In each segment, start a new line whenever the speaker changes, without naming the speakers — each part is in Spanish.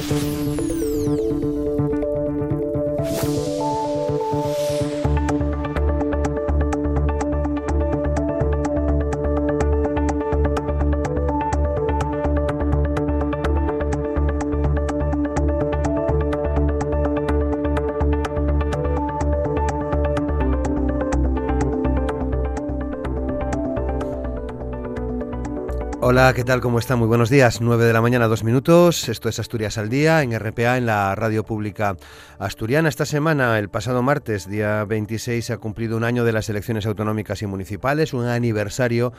Thank you. Hola, ¿qué tal? ¿Cómo está? Muy buenos días. 9 de la mañana, dos minutos. Esto es Asturias al Día en RPA, en la radio pública asturiana. Esta semana, el pasado martes, día 26, se ha cumplido un año de las elecciones autonómicas y municipales, un aniversario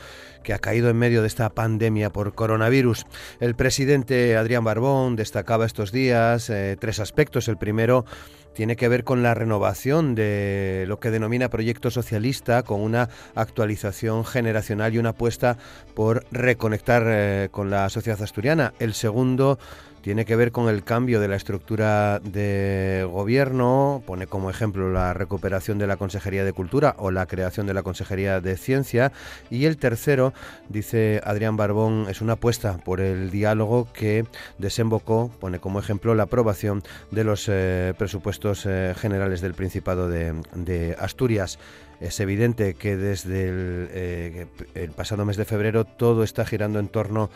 que ha caído en medio de esta pandemia por coronavirus. El presidente Adrián Barbón destacaba estos días eh, tres aspectos. El primero, tiene que ver con la renovación de lo que denomina proyecto socialista, con una actualización generacional y una apuesta por reconectar eh, con la sociedad asturiana. El segundo tiene que ver con el cambio de la estructura de gobierno, pone como ejemplo la recuperación de la Consejería de Cultura o la creación de la Consejería de Ciencia. Y el tercero, dice Adrián Barbón, es una apuesta por el diálogo que desembocó, pone como ejemplo la aprobación de los eh, presupuestos eh, generales del Principado de, Asturias. Es evidente que desde el, eh, el pasado mes de febrero todo está girando en torno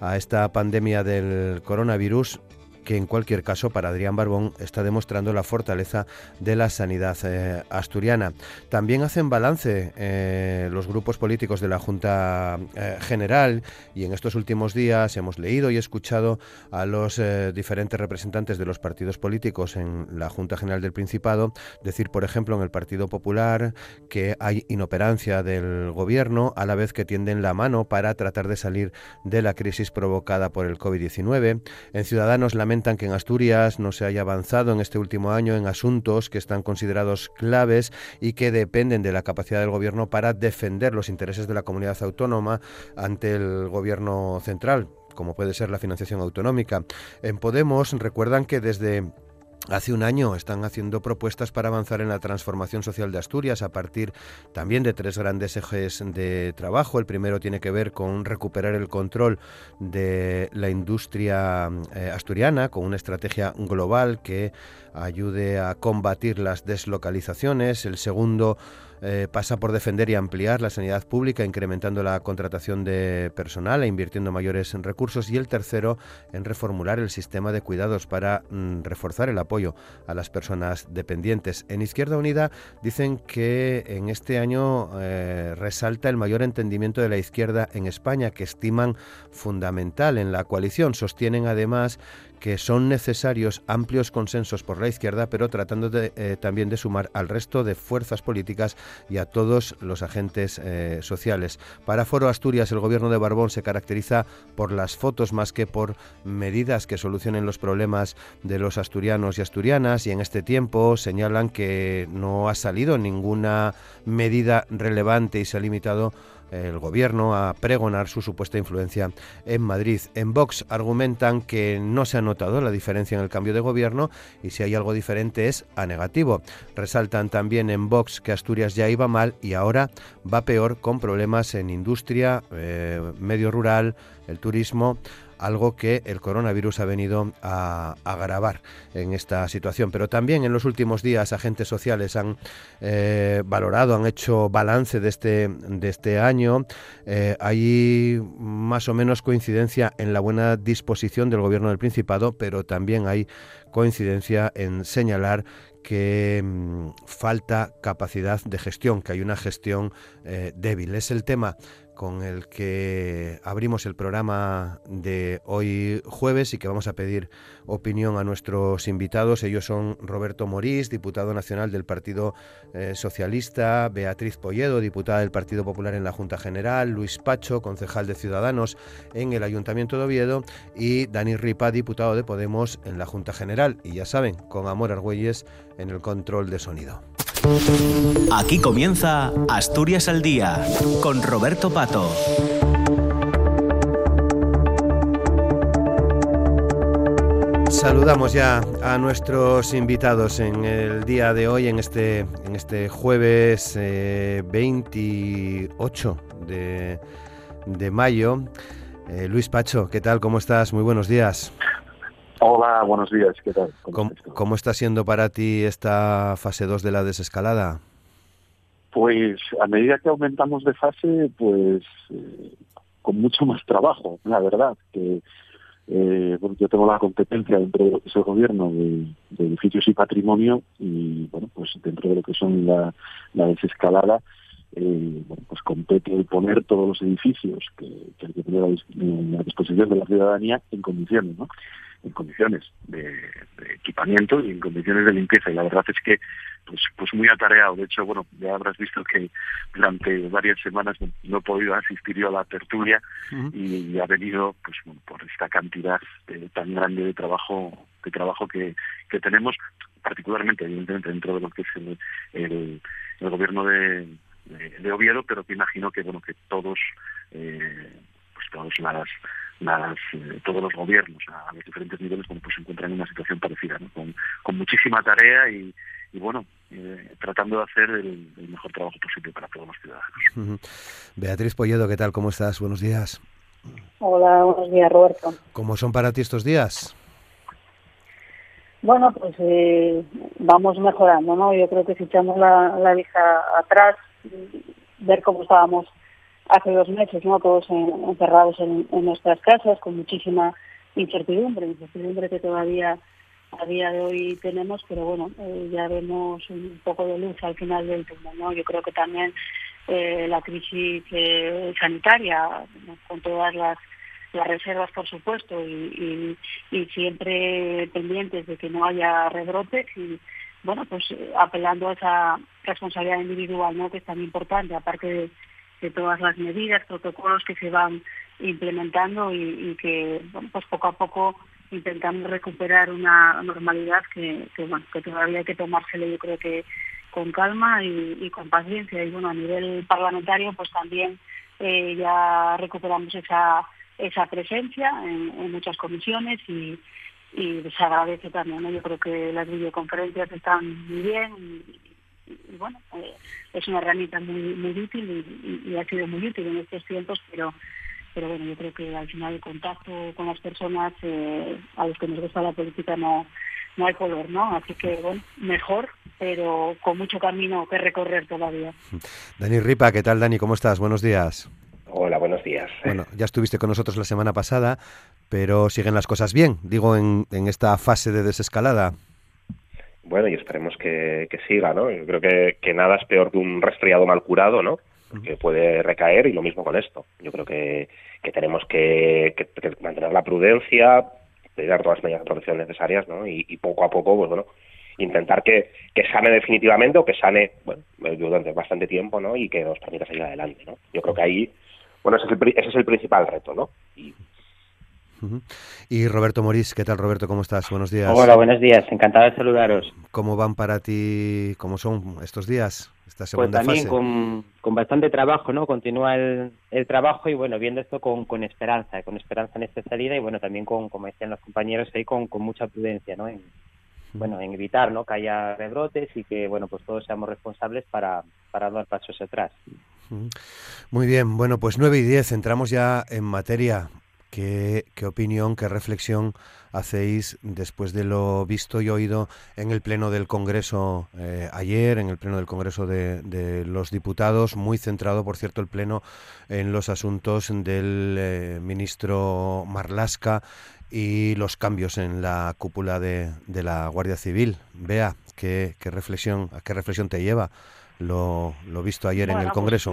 a esta pandemia del coronavirus que en cualquier caso para Adrián Barbón está demostrando la fortaleza de la sanidad eh, asturiana. También hacen balance eh, los grupos políticos de la Junta eh, General y en estos últimos días hemos leído y escuchado a los diferentes representantes de los partidos políticos en la Junta General del Principado decir, por ejemplo, en el Partido Popular que hay inoperancia del gobierno a la vez que tienden la mano para tratar de salir de la crisis provocada por el COVID-19. En Ciudadanos la que en Asturias no se haya avanzado en este último año en asuntos que están considerados claves y que dependen de la capacidad del Gobierno para defender los intereses de la comunidad autónoma ante el Gobierno central como puede ser la financiación autonómica. En Podemos recuerdan que desde Hace un año están haciendo propuestas para avanzar en la transformación social de Asturias a partir también de tres grandes ejes de trabajo. El primero tiene que ver con recuperar el control de la industria eh, asturiana con una estrategia global que ayude a combatir las deslocalizaciones. El segundo eh, pasa por defender y ampliar la sanidad pública, incrementando la contratación de personal e invirtiendo mayores recursos. Y el tercero, en reformular el sistema de cuidados para mm, reforzar el apoyo a las personas dependientes. En Izquierda Unida dicen que en este año eh, resalta el mayor entendimiento de la izquierda en España, que estiman fundamental en la coalición. Sostienen además que son necesarios amplios consensos por la izquierda, pero tratando de, eh, también de sumar al resto de fuerzas políticas y a todos los agentes eh, sociales. Para Foro Asturias, el gobierno de Barbón se caracteriza por las fotos más que por medidas que solucionen los problemas de los asturianos y asturianas y en este tiempo señalan que no ha salido ninguna medida relevante y se ha limitado el gobierno a pregonar su supuesta influencia en Madrid. En Vox argumentan que no se ha notado la diferencia en el cambio de gobierno y si hay algo diferente es a negativo. Resaltan también en Vox que Asturias ya iba mal y ahora va peor con problemas en industria, eh, medio rural, el turismo algo que el coronavirus ha venido a, agravar en esta situación. Pero también en los últimos días agentes sociales han eh, valorado, han hecho balance de este, de este año. Eh, hay más o menos coincidencia en la buena disposición del Gobierno del Principado, pero también hay coincidencia en señalar que mm, falta capacidad de gestión, que hay una gestión eh, débil. Es el tema con el que abrimos el programa de hoy jueves y que vamos a pedir opinión a nuestros invitados. Ellos son Roberto Morís, diputado nacional del Partido eh, Socialista, Beatriz Polledo, diputada del Partido Popular en la Junta General, Luis Pacho, concejal de Ciudadanos en el Ayuntamiento de Oviedo y Dani Ripa, diputado de Podemos en la Junta General. Y ya saben, con Amor Argüelles en el control de sonido.
Aquí comienza Asturias al Día con Roberto Pato.
Saludamos ya a nuestros invitados en el día de hoy, en este, en este jueves 28 eh, de, mayo. Eh, Luis Pacho, ¿qué tal? ¿Cómo estás? Muy buenos días.
Hola, buenos días, ¿qué tal?
¿Cómo, está siendo para ti esta fase 2 de la desescalada?
Pues a medida que aumentamos de fase, pues eh, con mucho más trabajo, la verdad, que eh, yo tengo la competencia dentro de lo que es el gobierno de, edificios y patrimonio y bueno, pues dentro de lo que son la, desescalada, eh, bueno, pues compete el poner todos los edificios que, hay que poner a, disposición de la ciudadanía en condiciones, ¿no? En condiciones de, equipamiento y en condiciones de limpieza. Y la verdad es que pues, pues muy atareado. De hecho, bueno, ya habrás visto que durante varias semanas no, he podido asistir yo a la tertulia y, ha venido pues por esta cantidad tan grande de trabajo de trabajo que, que tenemos, particularmente evidentemente dentro de lo que es el, el, gobierno de, de, Oviedo, pero que imagino que bueno que todos eh, pues todas las eh, todos los gobiernos a, los diferentes niveles pues se encuentran en una situación parecida, con, con muchísima tarea y, y bueno, eh, tratando de hacer el, mejor trabajo posible para todos los ciudadanos.
Beatriz Polledo, ¿qué tal? ¿Cómo estás? Buenos días.
Hola, buenos días, Roberto.
¿Cómo son para ti estos días?
Bueno, pues eh, vamos mejorando, ¿no? Yo creo que si echamos la, la vista atrás, ver cómo estábamos hace dos meses, ¿no? Todos encerrados en, nuestras casas con muchísima incertidumbre, incertidumbre que todavía a día de hoy tenemos, pero bueno, eh, ya vemos un poco de luz al final del túnel, ¿no? Yo creo que también eh, la crisis eh, sanitaria, con todas las, las reservas, por supuesto, y, y, siempre pendientes de que no haya rebrotes y bueno, pues apelando a esa responsabilidad individual, ¿no? Que es tan importante, aparte de de todas las medidas, protocolos que se van implementando y, que pues poco a poco intentamos recuperar una normalidad que, bueno que todavía hay que tomárselo yo creo que con calma y, con paciencia. Y bueno a nivel parlamentario pues también eh, ya recuperamos esa esa presencia en, muchas comisiones y, y se agradece también yo creo que las videoconferencias están muy bien y bueno, eh, es una herramienta muy muy útil y, ha sido muy útil en estos tiempos, pero pero bueno, yo creo que al final el contacto con las personas eh, a los que nos gusta la política no no hay color, ¿no? Así que bueno, mejor, pero con mucho camino que recorrer todavía.
Dani Ripa, ¿qué tal Dani? ¿Cómo estás? Buenos días.
Hola, buenos días.
Bueno, ya estuviste con nosotros la semana pasada, pero siguen las cosas bien, digo, en, en esta fase de desescalada
bueno, y esperemos que, siga, ¿no? Yo creo que, que, nada es peor que un resfriado mal curado, ¿no? Que puede recaer y lo mismo con esto. Yo creo que, que tenemos que, mantener la prudencia, dar todas las medidas de protección necesarias, ¿no? Y, poco a poco, pues bueno, intentar que, que sane definitivamente o que sane, bueno, durante bastante tiempo, ¿no? Y que nos permita seguir adelante, ¿no? Yo creo que ahí, bueno, ese es el, ese es el principal reto, ¿no? Y
y Roberto Morís, ¿qué tal Roberto? ¿Cómo estás? Buenos días.
Hola, buenos días, encantado de saludaros.
¿Cómo van para ti, cómo son estos días, esta
pues
segunda
pues también Con, con bastante trabajo, ¿no? Continúa el, el trabajo y bueno, viendo esto con, con esperanza, con esperanza en esta salida y bueno, también con, como decían los compañeros ahí, con, con mucha prudencia, ¿no? En, bueno, en evitar, ¿no? Que haya rebrotes y que, bueno, pues todos seamos responsables para, para dar pasos atrás.
Muy bien, bueno, pues 9 y 10, entramos ya en materia. ¿Qué, opinión, qué reflexión hacéis después de lo visto y oído en el Pleno del Congreso eh, ayer, en el Pleno del Congreso de, los Diputados, muy centrado, por cierto, el Pleno en los asuntos del eh, ministro Marlasca y los cambios en la cúpula de, la Guardia Civil? Vea, ¿qué, reflexión, ¿a qué reflexión te lleva lo, visto ayer en el pues Congreso?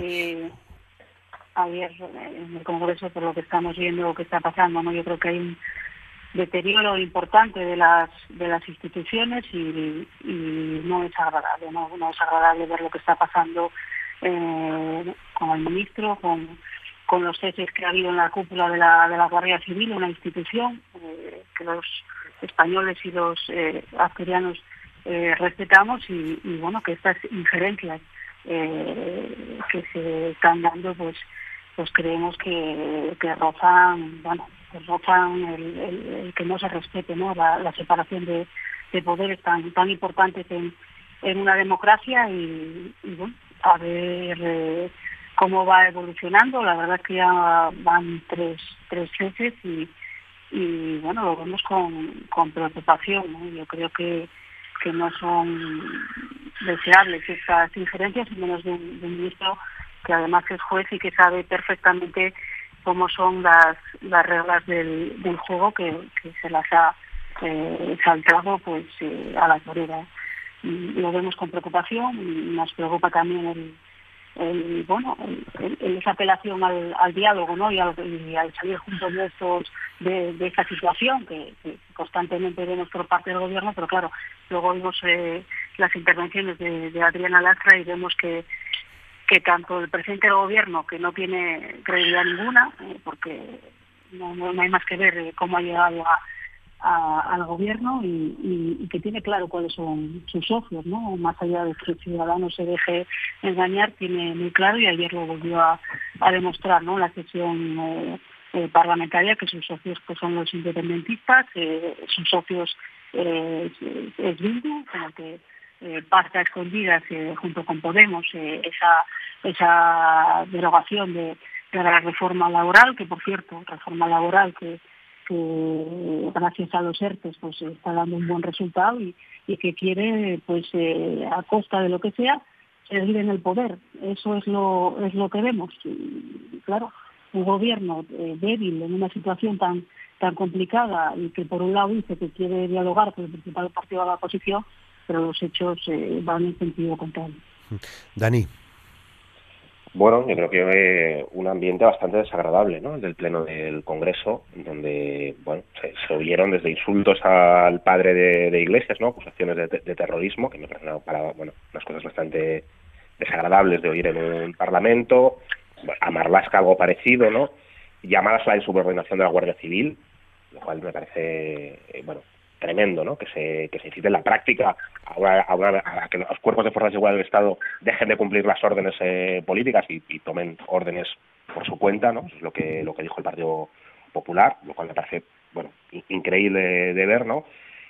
Ayer en el Congreso por lo que estamos viendo que está pasando, ¿no? Yo creo que hay un deterioro importante de las de las instituciones y, no es agradable, ¿no? No es agradable ver lo que está pasando eh, con el ministro, con, con los ceses que ha habido en la cúpula de la, de la Guardia Civil, una institución eh, que los españoles y los eh, asturianos eh, respetamos y, y, bueno, que estas injerencias eh, que se están dando pues pues creemos que, que rozan, bueno, pues rozan el, que no se respete ¿no? La, separación de, poderes tan tan importantes en, en una democracia y, bueno, a ver eh, cómo va evolucionando. La verdad es que ya van tres, tres veces y, bueno, lo vemos con, con preocupación. Yo creo que, que no son deseables estas injerencias, menos de un, ministro que además es juez y que sabe perfectamente cómo son las, las reglas del, del juego que, que se las ha eh, saltado pues eh, a la torera. Lo vemos con preocupación y nos preocupa también el, el, bueno, esa apelación al, diálogo ¿no? y, al, salir juntos de, estos, de, de esta situación que, constantemente vemos por parte del gobierno, pero claro, luego vemos eh, las intervenciones de, Adriana Lastra y vemos que que tanto el presidente del gobierno, que no tiene credibilidad ninguna, eh, porque no, no, hay más que ver eh, cómo ha llegado a, al gobierno y, que tiene claro cuáles son sus socios, ¿no? Más allá de que el ciudadano se deje engañar, tiene muy claro y ayer lo volvió a, demostrar, ¿no? La sesión eh, parlamentaria que sus socios pues son los independentistas, sus socios es Bildu, con el que pasa a escondidas junto con Podemos esa esa derogación de, de la reforma laboral, que por cierto, reforma laboral que gracias a los ERTES pues está dando un buen resultado y, que quiere pues eh, a costa de lo que sea seguir en el poder. Eso es lo es lo que vemos. Y, claro un gobierno eh, débil en una situación tan tan complicada y que por un lado dice que quiere dialogar con el principal partido de la oposición pero los hechos eh, van en sentido contrario
Dani
bueno, yo creo que eh, un ambiente bastante desagradable, ¿no? El del pleno del Congreso, donde, bueno, se, oyeron desde insultos al padre de, Iglesias, ¿no? Acusaciones de, terrorismo, que me parecen para, bueno, unas cosas bastante desagradables de oír en un parlamento, a Marlasca algo parecido, ¿no? Llamadas a la insubordinación de la Guardia Civil, lo cual me parece, eh, bueno, tremendo, ¿no? Que se, que se incite en la práctica a, que los cuerpos de fuerzas de seguridad del Estado dejen de cumplir las órdenes eh, políticas y, tomen órdenes por su cuenta, ¿no? Eso es lo que, lo que dijo el Partido Popular, lo cual me parece, bueno, increíble de ver, ¿no?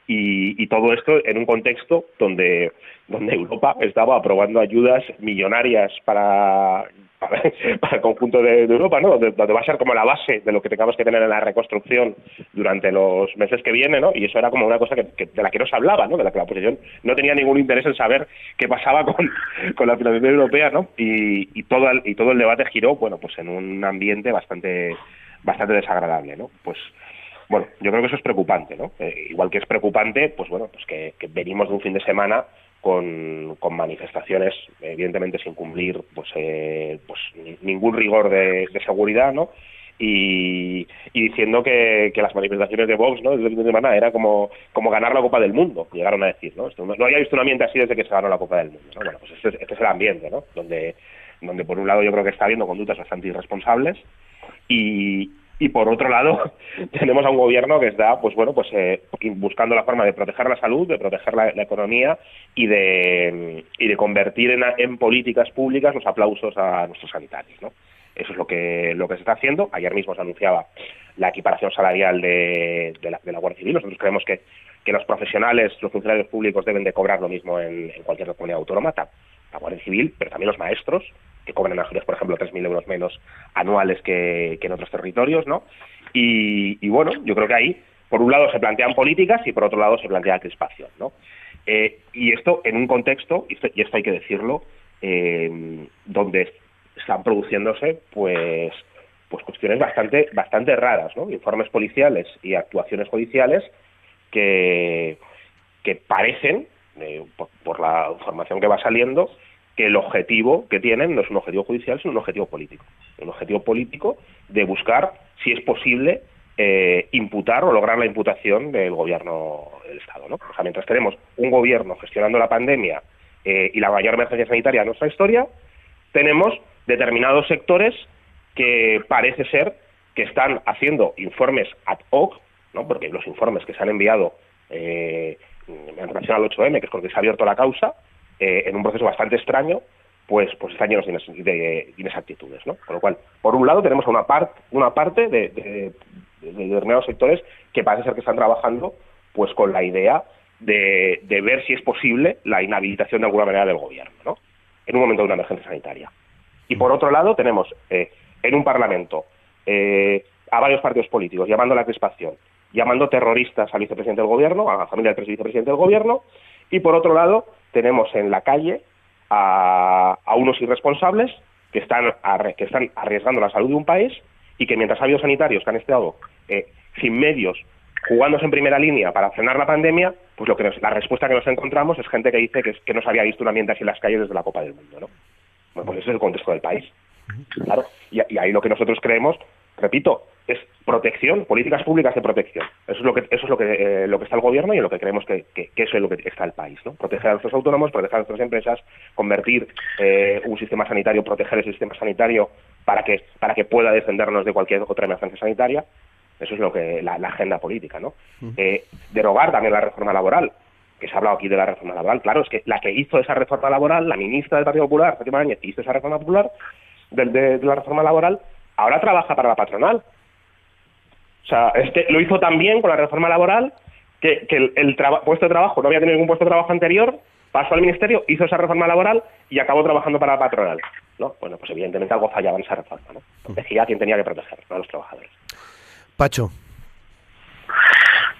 Y, y, todo esto en un contexto donde, donde Europa estaba aprobando ayudas millonarias para para, el conjunto de, Europa, ¿no? Donde, va a ser como la base de lo que tengamos que tener en la reconstrucción durante los meses que vienen, ¿no? Y eso era como una cosa que, de la que no se hablaba, ¿no? De la que la oposición no tenía ningún interés en saber qué pasaba con, con la financiación europea, ¿no? Y, y, todo el, y todo el debate giró, bueno, pues en un ambiente bastante bastante desagradable, ¿no? Pues bueno, yo creo que eso es preocupante, ¿no? Eh, igual que es preocupante, pues bueno, pues que venimos de un fin de semana con, manifestaciones, evidentemente sin cumplir pues, eh, pues ningún rigor de, seguridad, ¿no? Y, diciendo que, las manifestaciones de Vox ¿no? desde el fin de semana era como, como ganar la Copa del Mundo, llegaron a decir, ¿no? no, había visto un ambiente así desde que se ganó la Copa del Mundo, Bueno, pues este, este, es el ambiente, ¿no? Donde, donde por un lado yo creo que está habiendo conductas bastante irresponsables y, y por otro lado tenemos a un gobierno que está pues bueno pues eh, buscando la forma de proteger la salud de proteger la, economía y de y de convertir en, políticas públicas los aplausos a nuestros sanitarios no eso es lo que lo que se está haciendo. Ayer mismo se anunciaba la equiparación salarial de, de, la, de la Guardia Civil. Nosotros creemos que que los profesionales los funcionarios públicos deben de cobrar lo mismo en, en cualquier comunidad autónoma la Guardia Civil pero también los maestros que cobran en por ejemplo, 3.000 euros menos anuales que, en otros territorios, ¿no? Y, bueno, yo creo que ahí, por un lado, se plantean políticas y por otro lado se plantea crispación, ¿no? Eh, y esto en un contexto, y esto, hay que decirlo, eh, donde están produciéndose, pues, pues cuestiones bastante, bastante raras, ¿no? Informes policiales y actuaciones judiciales que, que parecen, eh, por la información que va saliendo, que el objetivo que tienen no es un objetivo judicial, sino un objetivo político. Un objetivo político de buscar si es posible eh, imputar o lograr la imputación del gobierno del Estado. ¿no? Mientras tenemos un gobierno gestionando la pandemia eh, y la mayor emergencia sanitaria de nuestra historia, tenemos determinados sectores que parece ser que están haciendo informes ad hoc, ¿no? porque los informes que se han enviado eh, en relación al 8M, que es con que se ha abierto la causa, eh, en un proceso bastante extraño, pues, pues están llenos de, inexactitudes. ¿no? Con lo cual, por un lado, tenemos una, part, una parte de, determinados sectores que parece ser que están trabajando pues con la idea de, ver si es posible la inhabilitación de alguna manera del gobierno, ¿no? en un momento de una emergencia sanitaria. Y por otro lado, tenemos eh, en un Parlamento eh, a varios partidos políticos llamando a la crispación llamando terroristas al vicepresidente del gobierno, a la familia del vicepresidente del gobierno, y por otro lado tenemos en la calle a, unos irresponsables que están, que están arriesgando la salud de un país y que mientras ha habido sanitarios que han estado eh, sin medios jugándose en primera línea para frenar la pandemia, pues lo que la respuesta que nos encontramos es gente que dice que, que no se había visto un ambiente así en las calles desde la Copa del Mundo, ¿no? Bueno, pues ese es el contexto del país. Claro, y, ahí lo que nosotros creemos, repito, protección, políticas públicas de protección. Eso es lo que eso es lo que eh, lo que está el gobierno y en lo que creemos que, que, eso es lo que está el país, ¿no? Proteger a nuestros autónomos, proteger a nuestras empresas, convertir eh, un sistema sanitario, proteger ese sistema sanitario para que para que pueda defendernos de cualquier otra emergencia sanitaria. Eso es lo que la, agenda política, ¿no? Eh, derogar también la reforma laboral que se ha hablado aquí de la reforma laboral, claro, es que la que hizo esa reforma laboral, la ministra del Partido Popular, Fátima Áñez, que hizo esa reforma popular, de, la reforma laboral, ahora trabaja para la patronal. O sea, este lo hizo también con la reforma laboral, que, el, el puesto de trabajo, no había tenido ningún puesto de trabajo anterior, pasó al ministerio, hizo esa reforma laboral y acabó trabajando para la patronal. ¿no? Bueno, pues evidentemente algo fallaba en esa reforma, ¿no? Protegía a quien tenía que proteger, no a los trabajadores.
Pacho.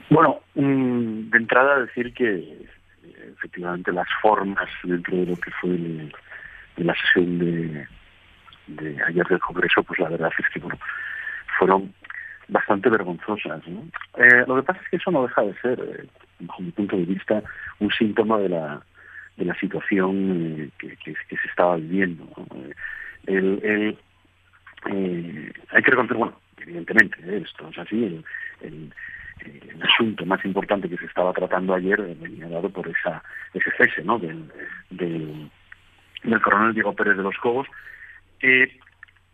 Bueno, mm, de entrada decir que efectivamente las formas dentro de lo que fue la sesión de, de, ayer del Congreso, pues la verdad es que bueno, fueron bastante vergonzosas. Eh, lo que pasa es que eso no deja de ser, eh, bajo mi punto de vista, un síntoma de la, de la situación eh, que, se estaba viviendo. El, el, hay que reconocer, bueno, evidentemente, esto es así, el, el asunto más importante que se estaba tratando ayer venía dado por esa ese cese ¿no? del, del, coronel Diego Pérez de los Cobos. Eh,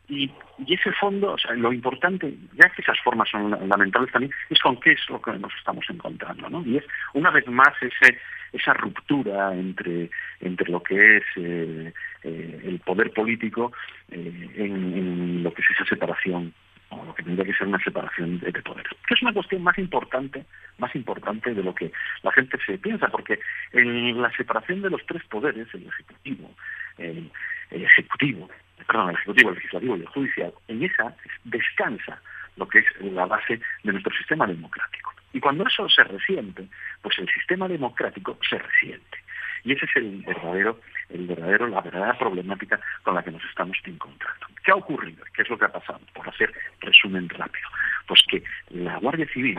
y, y, ese fondo, o sea, lo importante, ya que esas formas son lamentables también, es con qué es lo que nos estamos encontrando, ¿no? Y es, una vez más, ese esa ruptura entre, entre lo que es eh, eh, el poder político en, en, lo que es esa separación o lo que tendría que ser una separación de, poderes, que es una cuestión más importante, más importante de lo que la gente se piensa, porque en la separación de los tres poderes, el ejecutivo, el, ejecutivo, perdón, el ejecutivo, el legislativo y el judicial, en esa descansa lo que es la base de nuestro sistema democrático. Y cuando eso se resiente, pues el sistema democrático se resiente. Y ese es el verdadero, el verdadero, la verdadera problemática con la que nos estamos encontrando. ¿Qué ha ocurrido? ¿Qué es lo que ha pasado? Por hacer resumen rápido. Pues que la Guardia Civil,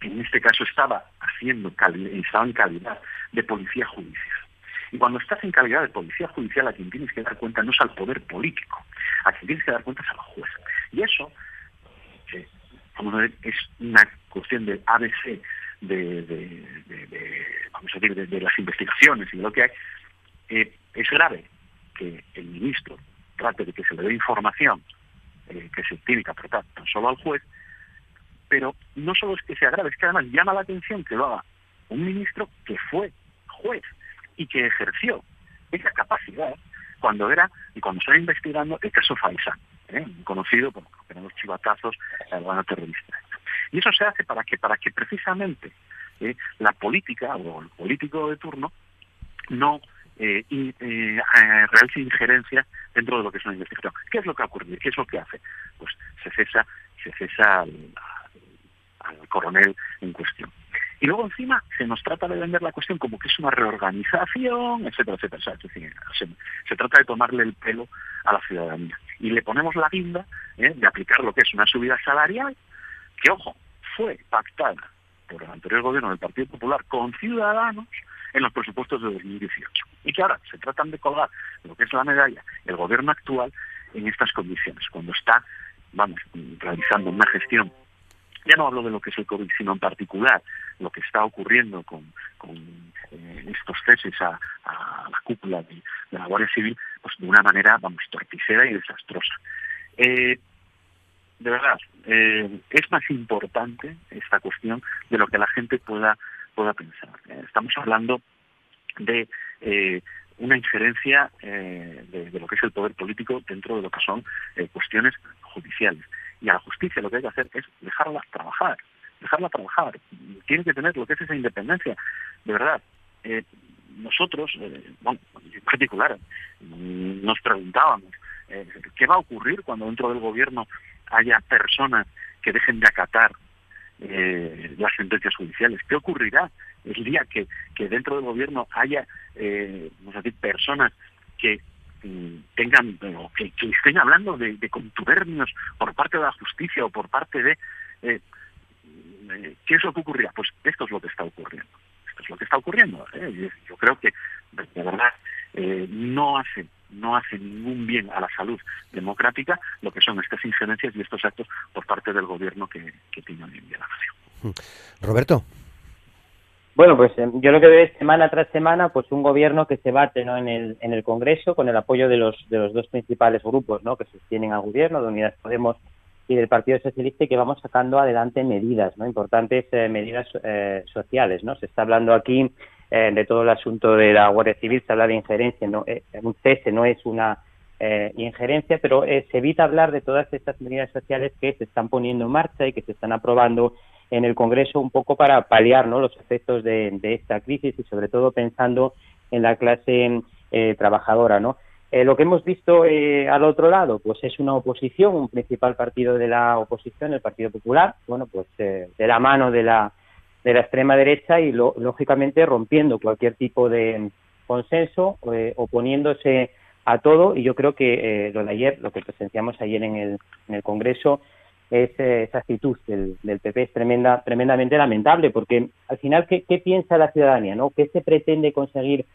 en este caso, estaba haciendo estaba en calidad de policía judicial. Y cuando estás en calidad de policía judicial, a quien tienes que dar cuenta no es al poder político, a quien tienes que dar cuenta es al juez. Y eso eh, es una cuestión de ABC de, vamos a decir, de, las investigaciones y de lo que hay, eh, es grave que el ministro trate de que se le dé información eh, que se tiene que apretar tan solo al juez, pero no solo es que sea grave, es que además llama la atención que lo haga un ministro que fue juez y que ejerció esa capacidad cuando era y cuando estaba investigando el caso Faisán, ¿eh? conocido por los chivatazos al terrorista. Y eso se hace para que, para que precisamente eh, la política o el político de turno no eh, eh, realice injerencia dentro de lo que es una investigación. ¿Qué es lo que ha ocurrido? ¿Qué es lo que hace? Pues se cesa, se cesa al, coronel en cuestión. Y luego encima se nos trata de vender la cuestión como que es una reorganización, etcétera, etcétera. se, se, trata de tomarle el pelo a la ciudadanía. Y le ponemos la guinda de aplicar lo que es una subida salarial que, ojo, fue pactada por el anterior gobierno del Partido Popular con Ciudadanos en los presupuestos de 2018. Y que ahora se tratan de colgar lo que es la medalla el gobierno actual en estas condiciones, cuando está, vamos, realizando una gestión ya no hablo de lo que es el COVID, sino en particular lo que está ocurriendo con, eh, estos ceses a, la cúpula de, la Guardia Civil, pues de una manera, vamos, torticera y desastrosa. Eh, de verdad, eh, es más importante esta cuestión de lo que la gente pueda, pueda pensar. Estamos hablando de una injerencia de, lo que es el poder político dentro de lo que son cuestiones judiciales. Y a la justicia lo que hay que hacer es dejarla trabajar, dejarla trabajar. Tiene que tener lo que es esa independencia. De verdad, nosotros, bueno, en particular, nos preguntábamos, ¿qué va a ocurrir cuando dentro del gobierno haya personas que dejen de acatar eh, las sentencias judiciales. ¿Qué ocurrirá el día que, que dentro del gobierno haya, eh, vamos a decir, personas que mm, tengan que, que, estén hablando de, de, contubernios por parte de la justicia o por parte de eh, eh, qué es lo que ocurrirá pues esto es lo que está ocurriendo esto es lo que está ocurriendo ¿eh? yo creo que de verdad eh, no hace no hace ningún bien a la salud democrática lo que son estas injerencias y estos actos por parte del gobierno que, que tiene en día la nación.
Roberto.
Bueno, pues eh, yo lo que veo es semana tras semana, pues un gobierno que se bate ¿no? en, el, en el Congreso con el apoyo de los, de los dos principales grupos ¿no? que sostienen al gobierno, de Unidas Podemos y del Partido Socialista, y que vamos sacando adelante medidas, ¿no? importantes eh, medidas eh, sociales. ¿no? Se está hablando aquí eh, de todo el asunto de la Guardia Civil, se habla de injerencia, no, eh, un cese no es una eh, injerencia, pero se evita hablar de todas estas medidas sociales que se están poniendo en marcha y que se están aprobando en el Congreso un poco para paliar ¿no? los efectos de, de esta crisis y sobre todo pensando en la clase trabajadora, ¿no? Eh, lo que hemos visto eh, al otro lado, pues es una oposición, un principal partido de la oposición, el Partido Popular, bueno, pues eh, de la mano de la de la extrema derecha y lógicamente rompiendo cualquier tipo de consenso, eh, oponiéndose a todo y yo creo que eh, lo de ayer, lo que presenciamos ayer en el, en el Congreso, es, esa actitud del, del, PP es tremenda, tremendamente lamentable porque al final, ¿qué, ¿qué piensa la ciudadanía? no ¿Qué se pretende conseguir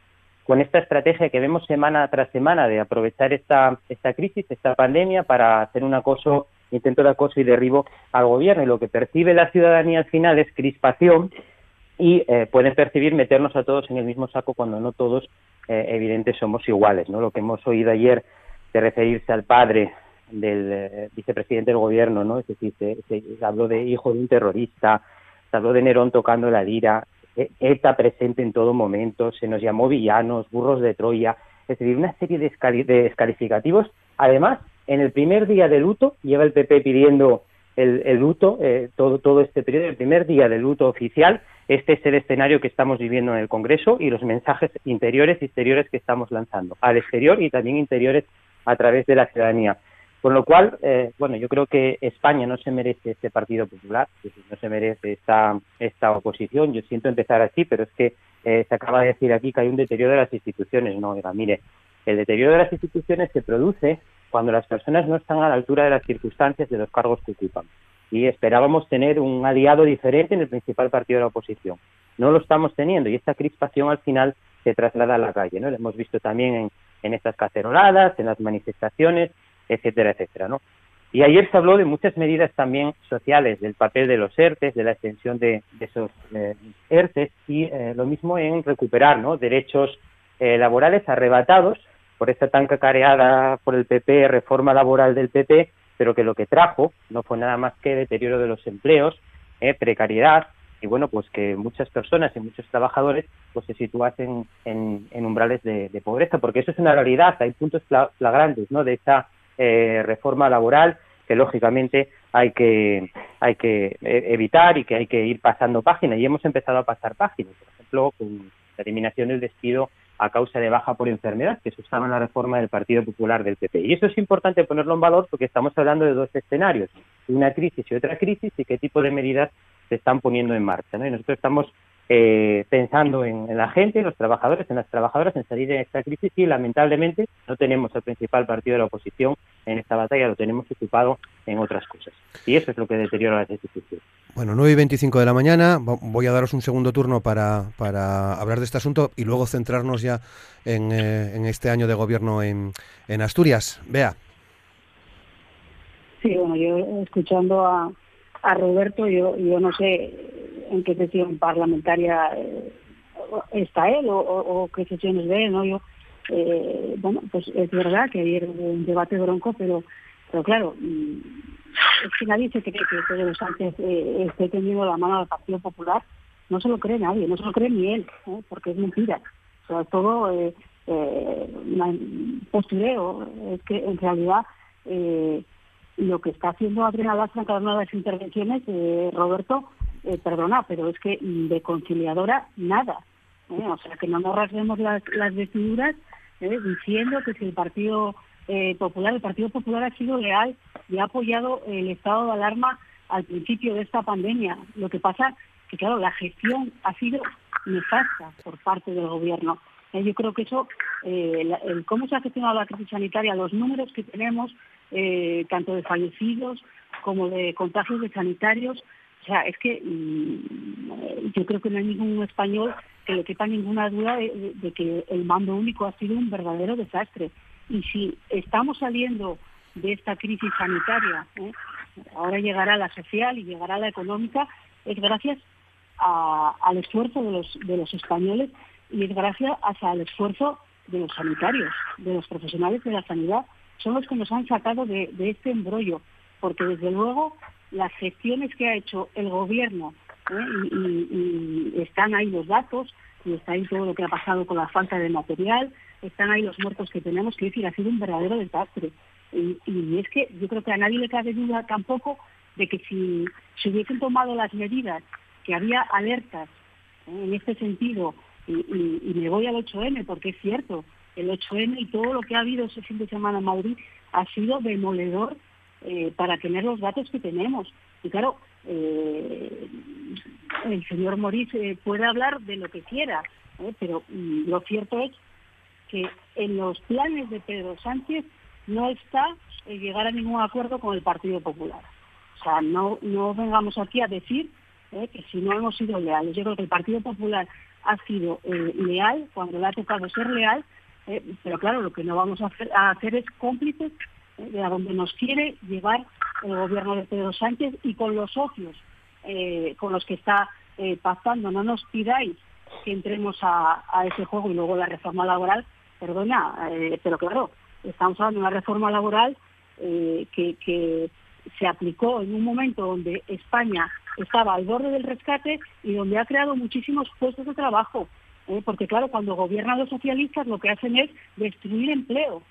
con esta estrategia que vemos semana tras semana de aprovechar esta, esta crisis, esta pandemia, para hacer un acoso intento de acoso y derribo al gobierno. Y lo que percibe la ciudadanía al final es crispación y eh, pueden percibir meternos a todos en el mismo saco cuando no todos, eh, evidentes, somos iguales. ¿no? Lo que hemos oído ayer de referirse al padre del eh, vicepresidente del gobierno, ¿no? es decir, se, habló de hijo de un terrorista, se habló de Nerón tocando la lira, ETA presente en todo momento, se nos llamó villanos, burros de Troya, es decir, una serie de, de descalificativos, además en el primer día de luto, lleva el PP pidiendo el, el luto, eh, todo, todo este periodo, el primer día de luto oficial, este es el escenario que estamos viviendo en el Congreso y los mensajes interiores y exteriores que estamos lanzando, al exterior y también interiores a través de la ciudadanía. Con lo cual, eh, bueno, yo creo que España no se merece este Partido Popular, no se merece esta, esta oposición. Yo siento empezar así, pero es que eh, se acaba de decir aquí que hay un deterioro de las instituciones. No, oiga, mire, el deterioro de las instituciones se produce cuando las personas no están a la altura de las circunstancias de los cargos que ocupan. Y esperábamos tener un aliado diferente en el principal partido de la oposición. No lo estamos teniendo y esta crispación al final se traslada a la calle. ¿no? Lo hemos visto también en, en estas caceroladas, en las manifestaciones, etcétera, etcétera. ¿no? Y ayer se habló de muchas medidas también sociales, del papel de los ERTES, de la extensión de, esos eh, ERTES y eh, lo mismo en recuperar ¿no? derechos eh, laborales arrebatados por esta tan cacareada por el PP, reforma laboral del PP, pero que lo que trajo no fue nada más que deterioro de los empleos, eh, precariedad, y bueno, pues que muchas personas y muchos trabajadores pues se situasen en, en umbrales de, de, pobreza, porque eso es una realidad, hay puntos flagrantes ¿no? de esta eh, reforma laboral que lógicamente hay que hay que eh, evitar y que hay que ir pasando páginas y hemos empezado a pasar páginas, por ejemplo, con la eliminación del despido a causa de baja por enfermedad, que se usaba en la reforma del Partido Popular del PP. Y eso es importante ponerlo en valor porque estamos hablando de dos escenarios, una crisis y otra crisis, y qué tipo de medidas se están poniendo en marcha. ¿no? Y nosotros estamos eh, pensando en, en, la gente, en los trabajadores, en las trabajadoras, en salir de esta crisis y lamentablemente no tenemos el principal partido de la oposición en esta batalla, lo tenemos ocupado en otras cosas. Y eso es lo que deteriora las instituciones.
Bueno, 9 y 25 de la mañana, voy a daros un segundo turno para, para hablar de este asunto y luego centrarnos ya en, eh, en este año de gobierno en, en Asturias. Vea.
Sí, bueno, yo escuchando a, a Roberto, yo, yo no sé en qué sesión parlamentaria está él o, o, o qué sesiones ve, ¿no? Yo, eh, bueno, pues es verdad que ayer hubo un debate bronco, pero, pero claro, es que nadie se cree que Pedro Sánchez eh, esté teniendo la mano al Partido Popular. No se lo cree nadie, no se lo cree ni él, ¿eh? porque es mentira. O todo eh, eh, postureo. Es que en realidad eh, lo que está haciendo Adriana Lastra en cada una de las intervenciones, eh, Roberto, eh, perdona, pero es que de conciliadora nada. ¿eh? O sea, que no nos rasguemos las, las vestiduras ¿eh? diciendo que si el Partido Popular, el Partido Popular ha sido leal y ha apoyado el estado de alarma al principio de esta pandemia. Lo que pasa que, claro, la gestión ha sido nefasta por parte del gobierno. Yo creo que eso, el, cómo se ha gestionado la crisis sanitaria, los números que tenemos, tanto de fallecidos como de contagios de sanitarios, o sea, es que mm, yo creo que no hay ningún español que le quepa ninguna duda de, que el mando único ha sido un verdadero desastre. Y si estamos saliendo de esta crisis sanitaria, ahora llegará la social y llegará la económica, es gracias al esfuerzo de los españoles y es gracias al esfuerzo de los sanitarios, de los profesionales de la sanidad, son los que nos han sacado de, este embrollo, porque desde luego las gestiones que ha hecho el gobierno, ¿eh? y, están ahí los datos, y está ahí todo lo que ha pasado con la falta de material, están ahí los muertos que tenemos, que decir, ha sido un verdadero desastre. Y, es que yo creo que a nadie le cabe duda tampoco de que si se hubiesen tomado las medidas que había alertas ¿eh? en este sentido y, me voy al 8M porque es cierto, el 8M y todo lo que ha habido ese fin de semana en Madrid ha sido demoledor eh, para tener los datos que tenemos. Y claro, eh, el señor Morís eh, puede hablar de lo que quiera, pero mm, lo cierto es que en los planes de Pedro Sánchez no está llegar a ningún acuerdo con el Partido Popular. O sea, no, no vengamos aquí a decir que si no hemos sido leales. Yo creo que el Partido Popular ha sido eh, leal cuando le ha tocado ser leal, eh, pero claro, lo que no vamos a hacer, es cómplices eh, a donde nos quiere llevar el gobierno de Pedro Sánchez y con los socios con los que está pactando. No nos pidáis que entremos a, ese juego y luego la reforma laboral, perdona, pero claro, estamos hablando de una reforma laboral que, que se aplicó en un momento donde España estaba al borde del rescate y donde ha creado muchísimos puestos de trabajo. ¿eh? Porque claro, cuando gobiernan los socialistas lo que hacen es destruir empleo.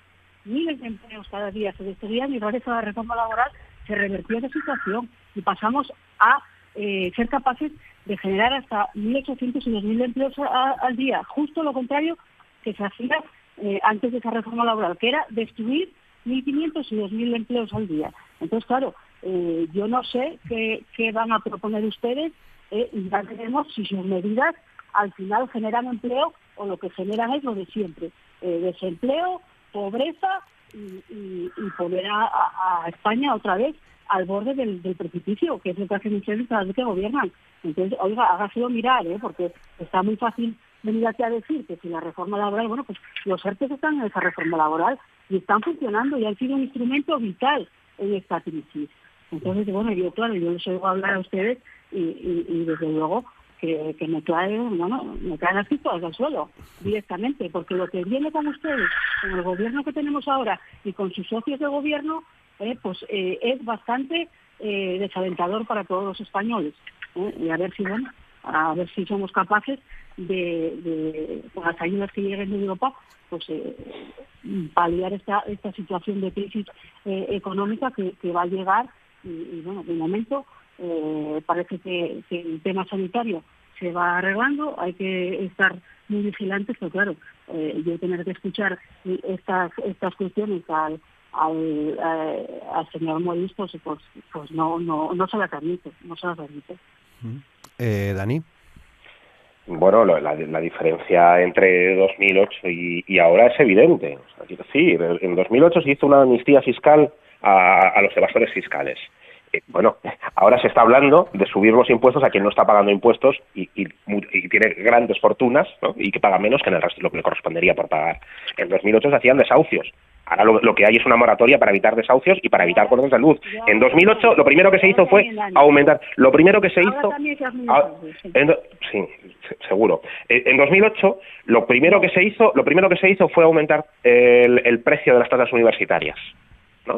Miles de empleos cada día se destruían y gracias a la reforma laboral se revertió esa situación y pasamos a eh, ser capaces de generar hasta 1.800 y 2.000 empleos al día. Justo lo contrario que se hacía eh, antes de esa reforma laboral, que era destruir 1.500 y 2.000 empleos al día. Entonces, claro, eh, yo no sé qué, van a proponer ustedes y ya veremos si sus medidas al final generan empleo o lo que generan es lo de siempre, desempleo, pobreza y, poner a, España otra vez al borde del, precipicio, que es lo que hacen ustedes cada vez que gobiernan. Entonces, oiga, hágaselo mirar, ¿eh? porque está muy fácil venir aquí a decir que si la reforma laboral, bueno, pues los ERTE están en esa reforma laboral y están funcionando y han sido un instrumento vital en esta crisis. Entonces, bueno, yo claro, yo les oigo hablar a ustedes y, desde luego que, me trae, bueno, me traen las pistolas al suelo directamente, porque lo que viene con ustedes, con el gobierno que tenemos ahora y con sus socios de gobierno, eh, pues eh, es bastante eh, desalentador para todos los españoles. Y a ver si, bueno, a ver si somos capaces de, con las ayudas que lleguen de Europa, pues paliar esta, esta situación de crisis económica que, que va a llegar y, bueno, de momento eh, parece que, el tema sanitario se va arreglando, hay que estar muy vigilantes, pero claro, eh, yo tener que escuchar estas estas cuestiones al, al, eh, al señor Morisco, pues, pues, pues no, no, no se la permite, no se la permite.
Eh, Dani.
Bueno, la, la, diferencia entre 2008 y, y ahora es evidente. sí, en 2008 se hizo una amnistía fiscal a, los evasores fiscales. Bueno, ahora se está hablando de subir los impuestos a quien no está pagando impuestos y, tiene grandes fortunas y que paga menos que en el resto, lo que le correspondería por pagar. En 2008 se hacían desahucios. Ahora lo, que hay es una moratoria para evitar desahucios y para evitar cortes de luz. En 2008 lo primero que se hizo fue aumentar. Lo primero que se hizo. sí, seguro. Eh, en 2008 lo primero que se hizo, lo primero que se hizo fue aumentar el precio de las tasas universitarias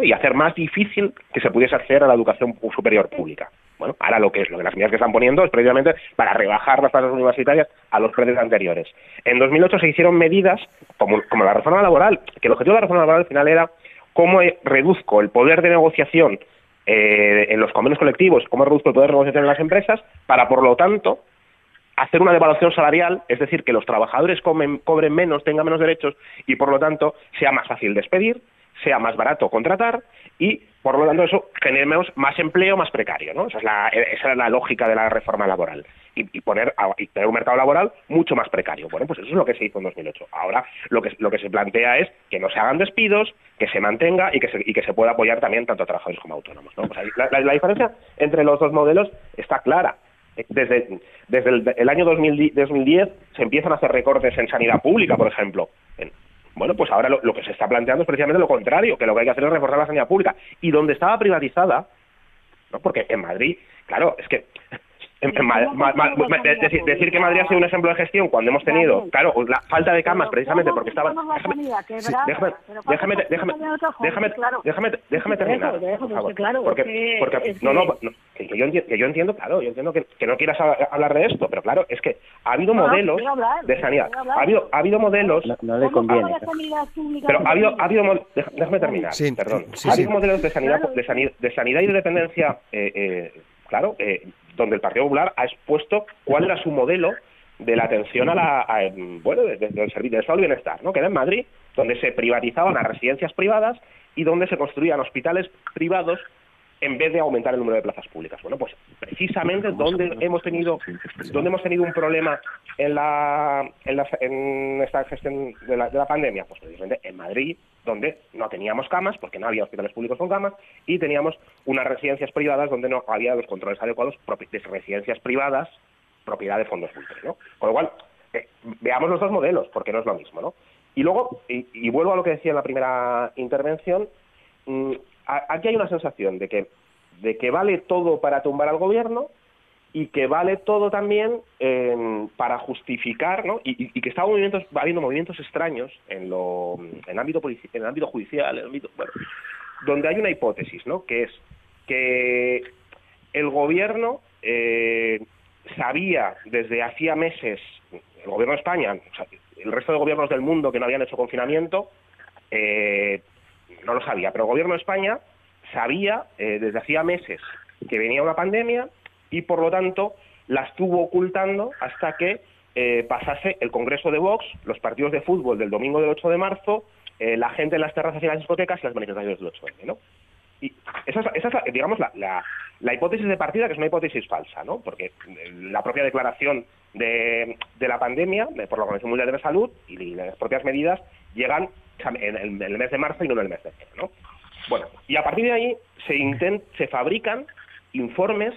y hacer más difícil que se pudiese acceder a la educación superior pública. Bueno, ahora lo que es, lo que las medidas que están poniendo es precisamente para rebajar las tasas universitarias a los precios anteriores. En 2008 se hicieron medidas como, la reforma laboral, que el objetivo de la reforma laboral al final era cómo reduzco el poder de negociación eh, en los convenios colectivos, cómo reduzco el poder de negociación en las empresas, para por lo tanto hacer una devaluación salarial, es decir, que los trabajadores cobren menos, tengan menos derechos y por lo tanto sea más fácil despedir, sea más barato contratar y por lo tanto, eso generemos más empleo, más precario, ¿no? Esa es la, esa es la lógica de la reforma laboral. Y, poner, y tener un mercado laboral mucho más precario. Bueno, pues eso es lo que se hizo en 2008. Ahora lo que, lo que se plantea es que no se hagan despidos, que se mantenga y que se, y que se pueda apoyar también tanto a trabajadores como autónomos. ¿no? Pues la, la, diferencia entre los dos modelos está clara. Desde, desde el, año 2010 se empiezan a hacer recortes en sanidad pública, por ejemplo. Bueno, pues ahora lo, que se está planteando es precisamente lo contrario, que lo que hay que hacer es reforzar la sanidad pública. Y donde estaba privatizada, ¿no? porque en Madrid, claro, es que decir, que Madrid ha sido un ejemplo de gestión cuando hemos tenido, claro, la falta de camas precisamente porque estaba... Déjame, déjame, déjame, déjame, déjame, déjame terminar. Porque, porque, no, no, que yo, entiendo, que yo entiendo, claro, yo entiendo que, que no quieras hablar de esto, pero claro, es que ha habido modelos de sanidad, ha habido, ha habido modelos...
No, le conviene.
Pero ha habido, ha habido déjame terminar, perdón. ha habido modelos de sanidad, de sanidad, de sanidad y de dependencia, eh, eh, claro, eh, donde el Partido Popular ha expuesto cuál era su modelo de la atención a la bueno del servicio de salud y bienestar, ¿no? que era en Madrid, donde se privatizaban las residencias privadas y donde se construían hospitales privados en vez de aumentar el número de plazas públicas. Bueno, pues precisamente donde hemos tenido donde hemos tenido un problema en la en, esta gestión de la, de la pandemia, pues precisamente en Madrid, donde no teníamos camas porque no había hospitales públicos con camas y teníamos unas residencias privadas donde no había los controles adecuados de residencias privadas propiedad de fondos públicos, ¿no? Con lo cual eh, veamos los dos modelos porque no es lo mismo, ¿no? Y luego y, vuelvo a lo que decía en la primera intervención. Mm, aquí hay una sensación de que, de que vale todo para tumbar al gobierno y que vale todo también para justificar, ¿no? Y, que está movimientos, habiendo movimientos extraños en, lo, en, ámbito en el ámbito judicial, en el ámbito, bueno, donde hay una hipótesis, ¿no? Que es que el gobierno eh, sabía desde hacía meses, el gobierno de España, el resto de gobiernos del mundo que no habían hecho confinamiento, eh, no lo sabía, pero el gobierno de España sabía eh, desde hacía meses que venía una pandemia y por lo tanto la estuvo ocultando hasta que eh, pasase el Congreso de Vox, los partidos de fútbol del domingo del 8 de marzo, eh, la gente en las terrazas y las discotecas y las manifestaciones del 8 de ¿no? Y esa es, esa digamos, la, la, hipótesis de partida, que es una hipótesis falsa, ¿no? Porque la propia declaración de, de la pandemia por la Organización Mundial de la Salud y las propias medidas llegan en el, mes de marzo y no en el mes de enero, ¿no? Bueno, y a partir de ahí se, intent, se fabrican informes,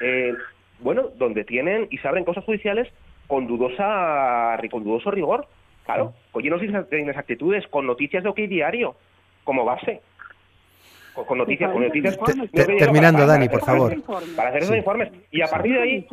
eh, bueno, donde tienen y se abren cosas judiciales con dudosa con dudoso rigor, claro, con llenos de inexactitudes, con noticias de OK Diario como base. Con, noticias, con noticias
terminando, Dani, por favor.
Para hacer esos informes. Y a partir de ahí,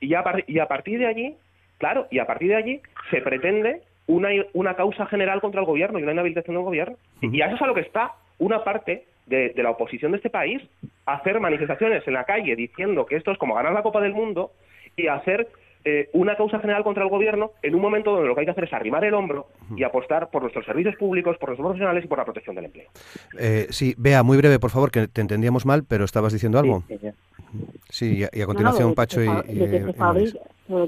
y a, y a partir de allí, claro, y a partir de allí se pretende una, una causa general contra el gobierno y una inhabilitación del gobierno. Y a eso es a lo que está una parte de, la oposición de este país, hacer manifestaciones en la calle diciendo que esto es como ganar la Copa del Mundo y hacer eh, una causa general contra el gobierno en un momento donde lo que hay que hacer es arrimar el hombro y apostar por nuestros servicios públicos, por nuestros profesionales y por la protección del empleo.
Eh, sí, vea, muy breve, por favor, que te entendíamos mal, pero estabas diciendo algo. Sí, y, a, continuación Pacho y,
de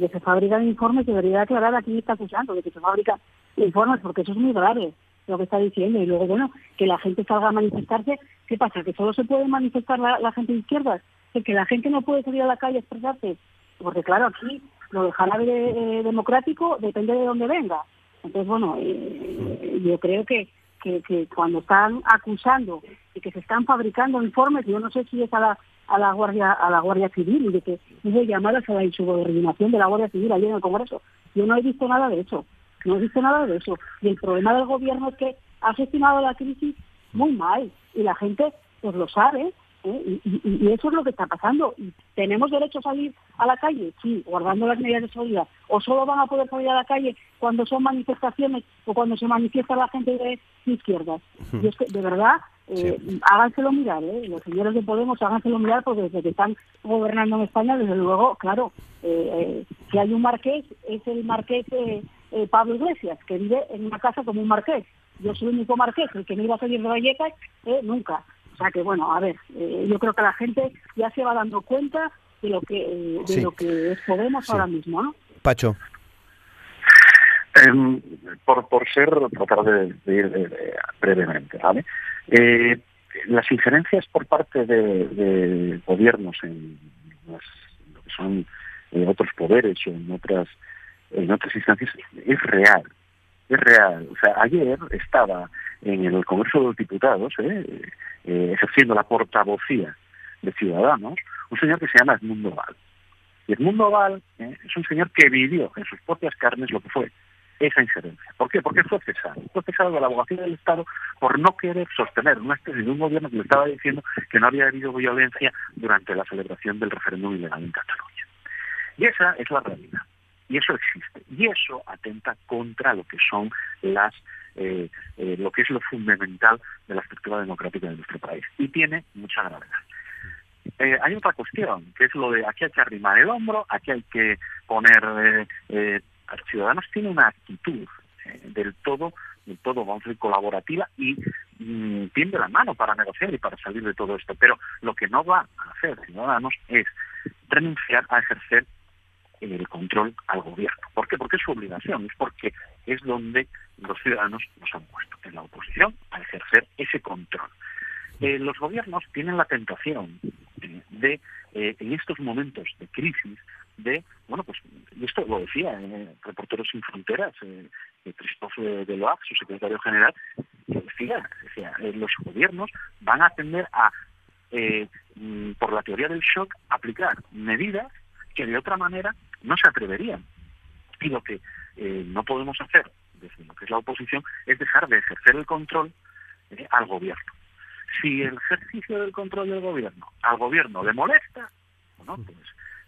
que se fabrican informes, debería aclarar a quién está acusando de que se fabrican informes, porque eso es muy grave lo que está diciendo. Y luego, bueno, que la gente salga a manifestarse. ¿Qué pasa? ¿Que solo se puede manifestar la, gente de izquierdas? ¿Que la gente no puede salir a la calle a expresarse? Porque claro, aquí lo de jarabe eh, democrático depende de dónde venga. Entonces, bueno, eh, yo creo que, que, que cuando están acusando y que se están fabricando informes, yo no sé si es a la a la Guardia a la Guardia Civil y de que hubo llamadas a la insubordinación de la Guardia Civil ayer en el Congreso. Yo no he visto nada de eso, no visto nada de eso. Y el problema del gobierno es que ha gestionado la crisis muy mal y la gente pues lo sabe ¿eh? y, eso es lo que está pasando. ¿Tenemos derecho a salir a la calle? Sí, guardando las medidas de seguridad. ¿O solo van a poder salir a la calle cuando son manifestaciones o cuando se manifiesta la gente de izquierdas? Y es que, de verdad, eh, háganselo mirar, ¿eh? los señores de Podemos háganselo mirar porque desde que están gobernando en España, desde luego, claro, eh, eh si hay un marqués, es el marqués eh, Pablo Iglesias, que vive en una casa como un marqués. Yo soy el único marqués, el que no iba a salir de Vallecas, nunca. O sea que, bueno, a ver, yo creo que la gente ya se va dando cuenta de lo que, de lo que es Podemos ahora mismo, ¿no?
Pacho.
por, por ser, tratar de, ir brevemente, ¿vale? Eh, las injerencias por parte de, gobiernos en lo que son eh, otros poderes o en otras en otras instancias es real es real o sea ayer estaba en el Congreso de los Diputados eh, eh, ejerciendo la portavocía de Ciudadanos un señor que se llama Edmundo Val y Edmundo Val es un señor que vivió en sus propias carnes lo que fue esa injerencia. ¿Por qué? Porque fue cesado. Fue cesado de la abogacía del Estado por no querer sostener una especie de un gobierno que le estaba diciendo que no había habido violencia durante la celebración del referéndum ilegal en Cataluña. Y esa es la realidad. Y eso existe. Y eso atenta contra lo que son las eh, eh, lo que es lo fundamental de la estructura democrática de nuestro país. Y tiene mucha gravedad. Eh, hay otra cuestión, que es lo de aquí hay que arrimar el hombro, aquí hay que poner eh, Ciudadanos tiene una actitud eh, del todo, del todo, vamos a decir, colaborativa y mm, tiende la mano para negociar y para salir de todo esto. Pero lo que no va a hacer Ciudadanos es renunciar a ejercer el control al gobierno. ¿Por qué? Porque es su obligación, es porque es donde los ciudadanos nos han puesto, en la oposición, a ejercer ese control. Eh, los gobiernos tienen la tentación eh, de, en estos momentos de crisis, de, bueno, pues, esto lo decía eh, Reporteros Sin Fronteras, eh, Christophe Deloac, su secretario general, decía, decía eh, los gobiernos van a tender a, eh, mm, por la teoría del shock, aplicar medidas que de otra manera no se atreverían. Y lo que eh, no podemos hacer desde lo que es la oposición es dejar de ejercer el control al gobierno. Si el ejercicio del control del gobierno al gobierno le molesta, bueno, pues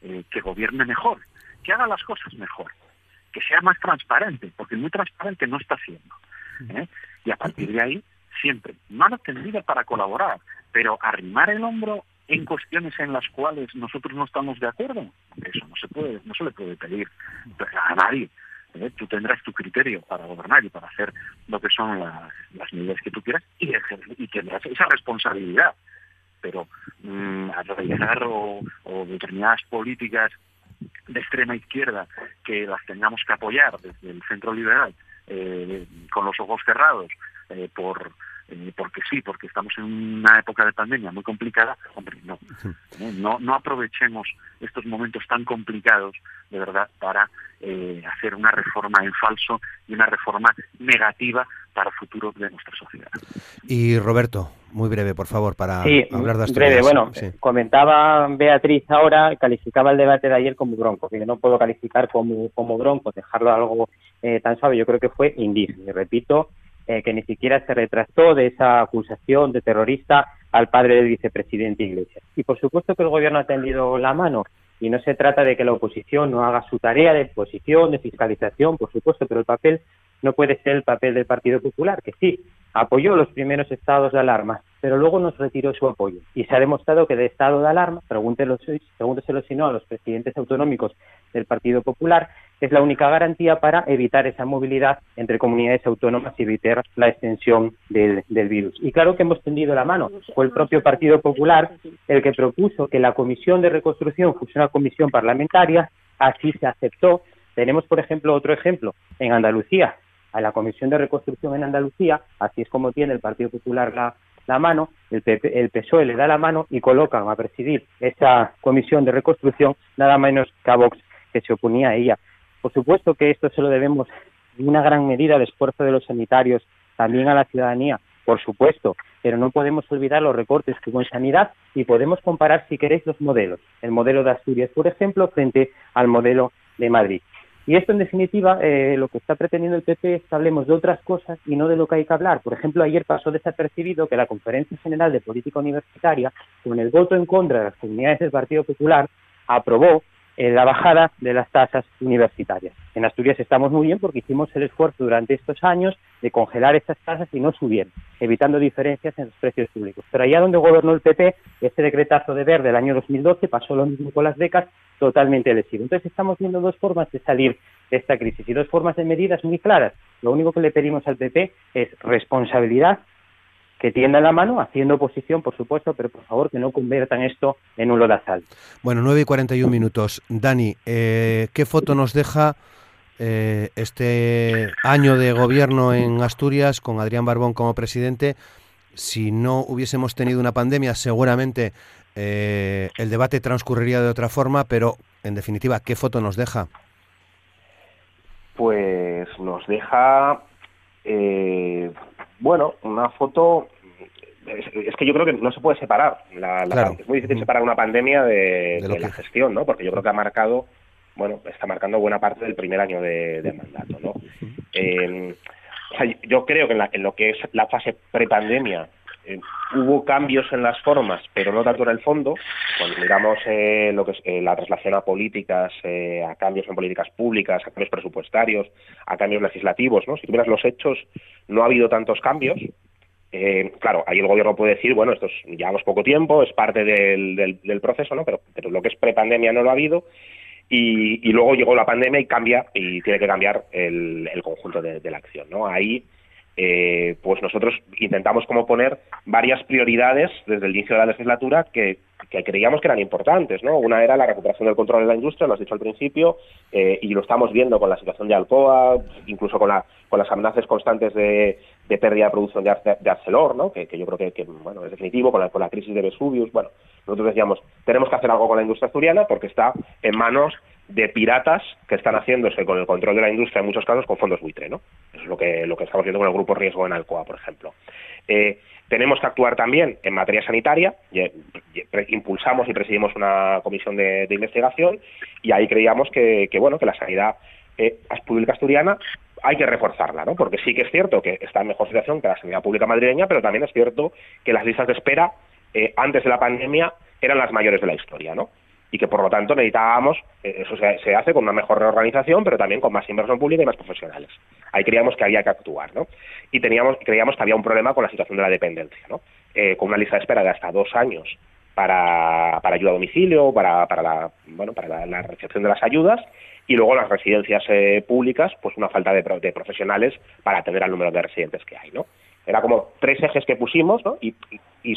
eh, que gobierne mejor, que haga las cosas mejor, que sea más transparente, porque muy transparente no está siendo. ¿eh? Y a partir de ahí, siempre, mano tendida para colaborar, pero arrimar el hombro en cuestiones en las cuales nosotros no estamos de acuerdo, eso no se puede, no se le puede pedir a nadie. ¿eh? Tú tendrás tu criterio para gobernar y para hacer lo que son las medidas que tú quieras y, y tendrás esa responsabilidad pero mmm, arraigar o, o determinadas políticas de extrema izquierda que las tengamos que apoyar desde el centro liberal eh, con los ojos cerrados eh, por eh, porque sí, porque estamos en una época de pandemia muy complicada, hombre, no, ¿eh? no, no aprovechemos estos momentos tan complicados de verdad para eh, hacer una reforma en falso y una reforma negativa para el futuro de nuestra sociedad.
Y Roberto, muy breve, por favor, para
sí,
hablar de
Asturias. breve. Bueno, sí. comentaba Beatriz ahora, calificaba el debate de ayer como bronco, que yo no puedo calificar como, como bronco, dejarlo algo eh, tan suave, yo creo que fue indigno. Y repito, eh, que ni siquiera se retractó de esa acusación de terrorista al padre del vicepresidente Iglesias. Y por supuesto que el gobierno ha tendido la mano y no se trata de que la oposición no haga su tarea de oposición, de fiscalización, por supuesto, pero el papel no puede ser el papel del Partido Popular, que sí, apoyó los primeros estados de alarma, pero luego nos retiró su apoyo. Y se ha demostrado que de estado de alarma, pregúnteselo si no a los presidentes autonómicos del Partido Popular, es la única garantía para evitar esa movilidad entre comunidades autónomas y evitar la extensión del, virus. Y claro que hemos tendido la mano. Fue el propio Partido Popular el que propuso que la Comisión de Reconstrucción fuese una comisión parlamentaria, así se aceptó. Tenemos, por ejemplo, otro ejemplo en Andalucía. A la Comisión de Reconstrucción en Andalucía, así es como tiene el Partido Popular la, la mano, el, PP, el PSOE le da la mano y colocan a presidir esa comisión de reconstrucción nada menos que a Vox, que se oponía a ella. Por supuesto que esto se lo debemos en una gran medida al esfuerzo de los sanitarios, también a la ciudadanía, por supuesto, pero no podemos olvidar los recortes que hubo en sanidad y podemos comparar, si queréis, los modelos. El modelo de Asturias, por ejemplo, frente al modelo de Madrid. Y esto, en definitiva, eh, lo que está pretendiendo el PP es que hablemos de otras cosas y no de lo que hay que hablar. Por ejemplo, ayer pasó desapercibido que la Conferencia General de Política Universitaria, con el voto en contra de las comunidades del Partido Popular, aprobó eh, la bajada de las tasas universitarias. En Asturias estamos muy bien porque hicimos el esfuerzo durante estos años de congelar estas tasas y no subir, evitando diferencias en los precios públicos. Pero allá donde gobernó el PP, este decretazo de ver del año 2012 pasó lo mismo con las becas, totalmente lesivo. Entonces estamos viendo dos formas de salir de esta crisis y dos formas de medidas muy claras. Lo único que le pedimos al PP es responsabilidad que tiendan la mano, haciendo oposición, por supuesto, pero por favor que no conviertan esto en un lodazal.
Bueno, 9 y 41 minutos. Dani, eh, ¿qué foto nos deja eh, este año de gobierno en Asturias con Adrián Barbón como presidente si no hubiésemos tenido una pandemia, seguramente eh, el debate transcurriría de otra forma, pero en definitiva, ¿qué foto nos deja?
Pues nos deja, eh, bueno, una foto es, que yo creo que no se puede separar. La, Es muy difícil separar una pandemia de, la gestión, ¿no? Porque yo creo que ha marcado, bueno, está marcando buena parte del primer año de, mandato, ¿no? Eh, o sea, yo creo que en, lo que es la fase prepandemia eh, hubo cambios en las formas, pero no tanto en el fondo. Cuando miramos eh, lo que es eh, la traslación a políticas, a cambios en políticas públicas, a cambios presupuestarios, a cambios legislativos, ¿no? Si tuvieras los hechos, no ha habido tantos cambios. Claro, ahí el gobierno puede decir, bueno, esto es, llevamos poco tiempo, es parte del, del, proceso, ¿no? Pero, pero lo que es prepandemia no lo ha habido. Y, luego llegó la pandemia y cambia y tiene que cambiar el, conjunto de, la acción, ¿no? Ahí eh, pues nosotros intentamos como poner varias prioridades desde el inicio de la legislatura que, creíamos que eran importantes, ¿no? Una era la recuperación del control de la industria, lo has dicho al principio, eh, y lo estamos viendo con la situación de Alcoa, incluso con, las amenazas constantes de, pérdida de producción de, Arcelor, ¿no? Que, yo creo que, bueno, es definitivo, con la, con la crisis de Vesuvius, bueno, nosotros decíamos, tenemos que hacer algo con la industria asturiana porque está en manos de piratas que están haciéndose con el control de la industria en muchos casos con fondos buitre, ¿no? Es lo que, lo que estamos viendo con el grupo riesgo en Alcoa, por ejemplo. Eh, tenemos que actuar también en materia sanitaria, impulsamos y presidimos una comisión de, investigación y ahí creíamos que, bueno, que la sanidad eh, pública asturiana hay que reforzarla, ¿no? Porque sí que es cierto que está en mejor situación que la sanidad pública madrileña, pero también es cierto que las listas de espera eh, antes de la pandemia eran las mayores de la historia, ¿no? y que por lo tanto necesitábamos, eh, eso se, hace con una mejor reorganización, pero también con más inversión pública y más profesionales. Ahí creíamos que había que actuar, ¿no? Y teníamos, creíamos que había un problema con la situación de la dependencia, ¿no? Eh, con una lista de espera de hasta dos años para, para ayuda a domicilio, para, para, la, bueno, para la, recepción de las ayudas, y luego las residencias eh, públicas, pues una falta de, de, profesionales para atender al número de residentes que hay, ¿no? Era como tres ejes que pusimos, ¿no? y,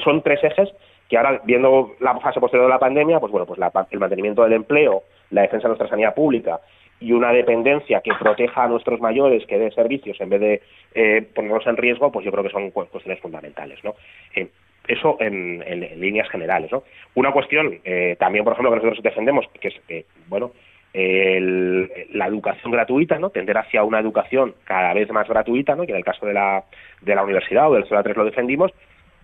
son tres ejes que ahora, viendo la fase posterior de la pandemia, pues bueno, pues el mantenimiento del empleo, la defensa de nuestra sanidad pública y una dependencia que proteja a nuestros mayores, que dé servicios en vez de eh, ponerlos en riesgo, pues yo creo que son cuestiones fundamentales, ¿no? Eh, eso en, líneas generales, ¿no? Una cuestión eh, también, por ejemplo, que nosotros defendemos, que es, bueno, la educación gratuita, ¿no? Tender hacia una educación cada vez más gratuita, ¿no? Que en el caso de la, de la universidad o del CELA 3 lo defendimos,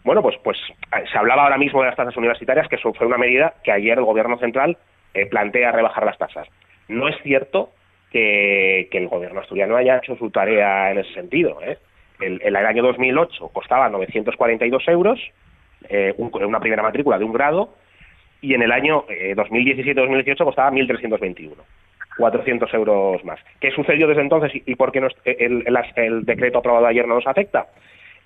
bueno, pues, pues eh, se hablaba ahora mismo de las tasas universitarias, que eso fue una medida que ayer el Gobierno central eh, plantea rebajar las tasas. No es cierto que, el Gobierno asturiano haya hecho su tarea en ese sentido. ¿eh? El, el, año 2008 costaba 942 euros, eh, una primera matrícula de un grado, y en el año 2017-2018 costaba 1.321. 400 euros más. ¿Qué sucedió desde entonces y por qué el, el decreto aprobado ayer no nos afecta?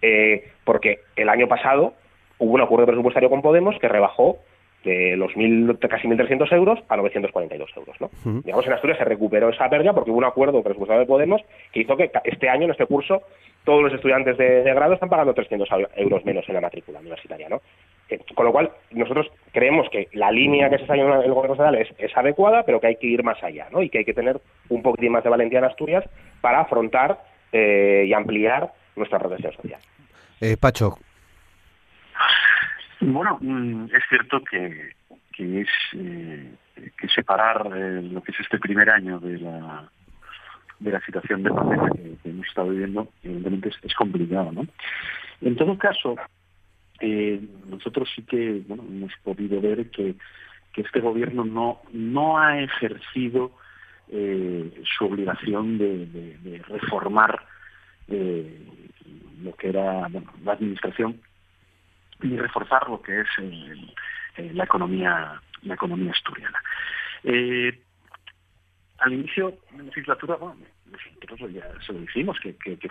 Eh, porque el año pasado hubo un acuerdo presupuestario con Podemos que rebajó de los mil, casi 1.300 euros a 942 euros. ¿no? Digamos, en Asturias se recuperó esa pérdida porque hubo un acuerdo presupuestario de Podemos que hizo que este año, en este curso, todos los estudiantes de, grado están pagando 300 euros menos en la matrícula universitaria. ¿no? Eh, con lo cual, nosotros creemos que la línea que se está llevando el gobierno estatal es, es, adecuada, pero que hay que ir más allá ¿no? y que hay que tener un poquitín más de valentía en Asturias para afrontar eh, y ampliar nuestra protección social.
Eh, Pacho.
Bueno, mm, es cierto que, que es eh, que separar eh, lo que es este primer año de la de la situación de pandemia que, hemos estado viviendo, evidentemente es, complicado, ¿no? En todo caso, eh, nosotros sí que bueno, hemos podido ver que, que este gobierno no no ha ejercido su obligación de, de reformar lo que era la administración y reforzar lo que es la economía la economía asturiana. Eh, al inicio de la legislatura, bueno, nosotros ya se lo dijimos, que, que, que,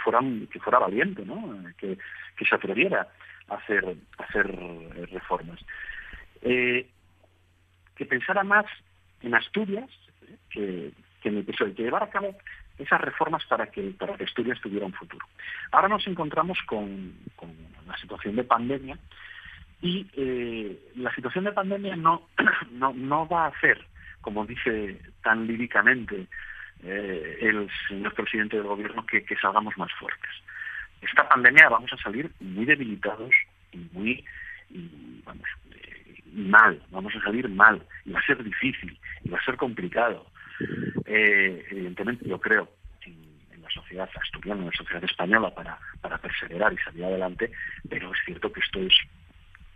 que fuera valiente, ¿no? que, que se atreviera a hacer, hacer reformas. Eh, que pensara más en Asturias que, que el PSOE, que llevara a cabo esas reformas para que, para que tuviera un futuro. Ahora nos encontramos con, la situación de pandemia y eh, la situación de pandemia no, no, va a hacer, como dice tan líricamente eh, el señor presidente del gobierno, que, salgamos más fuertes. esta pandemia vamos a salir muy debilitados y muy, vamos, eh, mal, vamos a salir mal, y va a ser difícil, y va a ser complicado. Eh, evidentemente yo creo en, la sociedad asturiana, en la sociedad española para, para perseverar y salir adelante, pero es cierto que esto es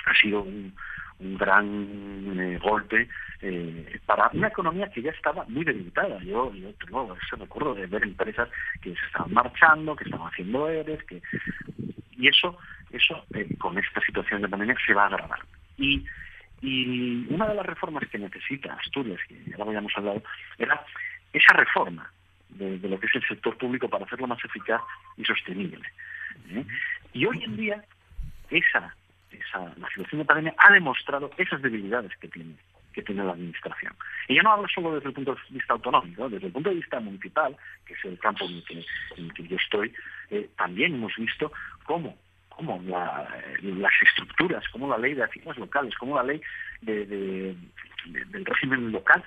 ha sido un, un gran eh, golpe eh, para una economía que ya estaba muy debilitada. Yo, yo tengo ese recuerdo de ver empresas que se estaban marchando, que estaban haciendo ERES, que y eso, eso con esta situación de pandemia se va a agravar. Y, y una de las reformas que necesita Asturias, que ya lo habíamos hablado, era esa reforma de, lo que es el sector público para hacerlo más eficaz y sostenible. Y hoy en día esa la situación de pandemia ha demostrado esas debilidades que tiene que tiene la administración. Y yo no hablo solo desde el punto de vista autonómico, desde el punto de vista municipal, que es el campo en el que, yo estoy, eh, también hemos visto cómo, cómo las estructuras, cómo la ley de haciendas locales, cómo la ley del régimen local,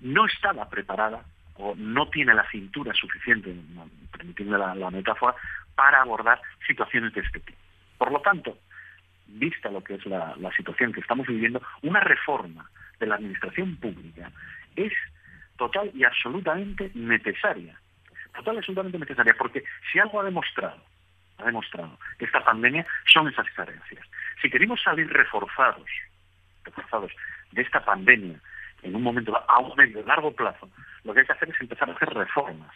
no estaba preparada o no tiene la cintura suficiente, permitiendo la metáfora, para abordar situaciones de este tipo. Por lo tanto, vista lo que es la, situación que estamos viviendo, una reforma de la administración pública es total y absolutamente necesaria. Total y absolutamente necesaria, porque si algo ha demostrado, ha demostrado esta pandemia son esas carencias. Si queremos salir reforzados, reforzados de esta pandemia en un momento a un medio largo plazo, lo que hay que hacer es empezar a hacer reformas,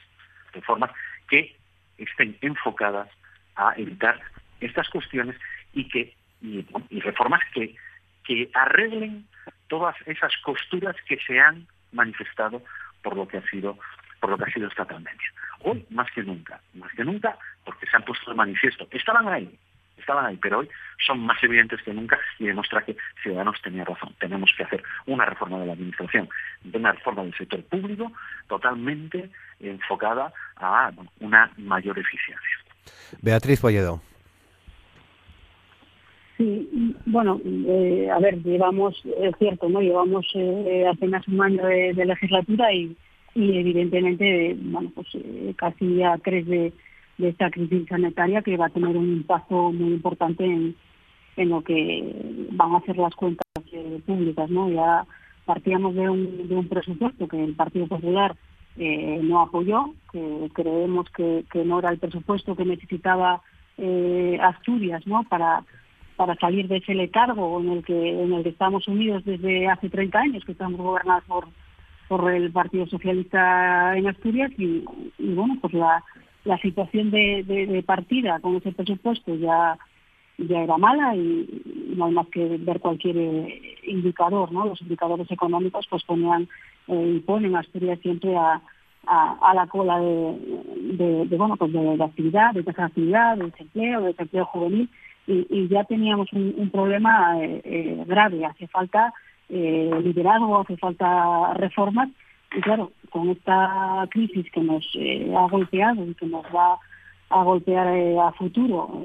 reformas que estén enfocadas a evitar estas cuestiones y que y, reformas que, que arreglen todas esas costuras que se han manifestado por lo que ha sido por lo que ha sido esta pandemia. Hoy más que nunca, más que nunca, porque se han puesto de manifiesto. Estaban ahí, estaban ahí, pero hoy son más evidentes que nunca y demuestra que Ciudadanos tenía razón. Tenemos que hacer una reforma de la administración, una reforma del sector público totalmente enfocada a una mayor eficiencia.
Beatriz Polledo.
Sí, bueno, eh, a ver, llevamos, es cierto, ¿no? Llevamos eh, apenas un año de, legislatura y, y, evidentemente, bueno, pues eh, casi ya tres de, esta crisis sanitaria que va a tener un impacto muy importante en, en lo que van a ser las cuentas públicas, ¿no? Ya partíamos de un, de un presupuesto que el Partido Popular no apoyó, que creemos que, no era el presupuesto que necesitaba Asturias, ¿no? Para para salir de ese letargo en el que en el que estamos unidos desde hace 30 años, que estamos gobernados por por el Partido Socialista en Asturias y, bueno, pues la, situación de, partida con ese presupuesto ya ya era mala y no hay más que ver cualquier eh, indicador, ¿no? Los indicadores económicos pues ponían eh, y ponen Asturias siempre a, a, la cola de, de, bueno pues de, actividad, de tasa de actividad, de desempleo, de desempleo juvenil y, ya teníamos un, problema eh, grave. Hace falta eh, liderazgo, hace falta reformas y claro, con esta crisis que nos ha golpeado y que nos va a golpear a futuro,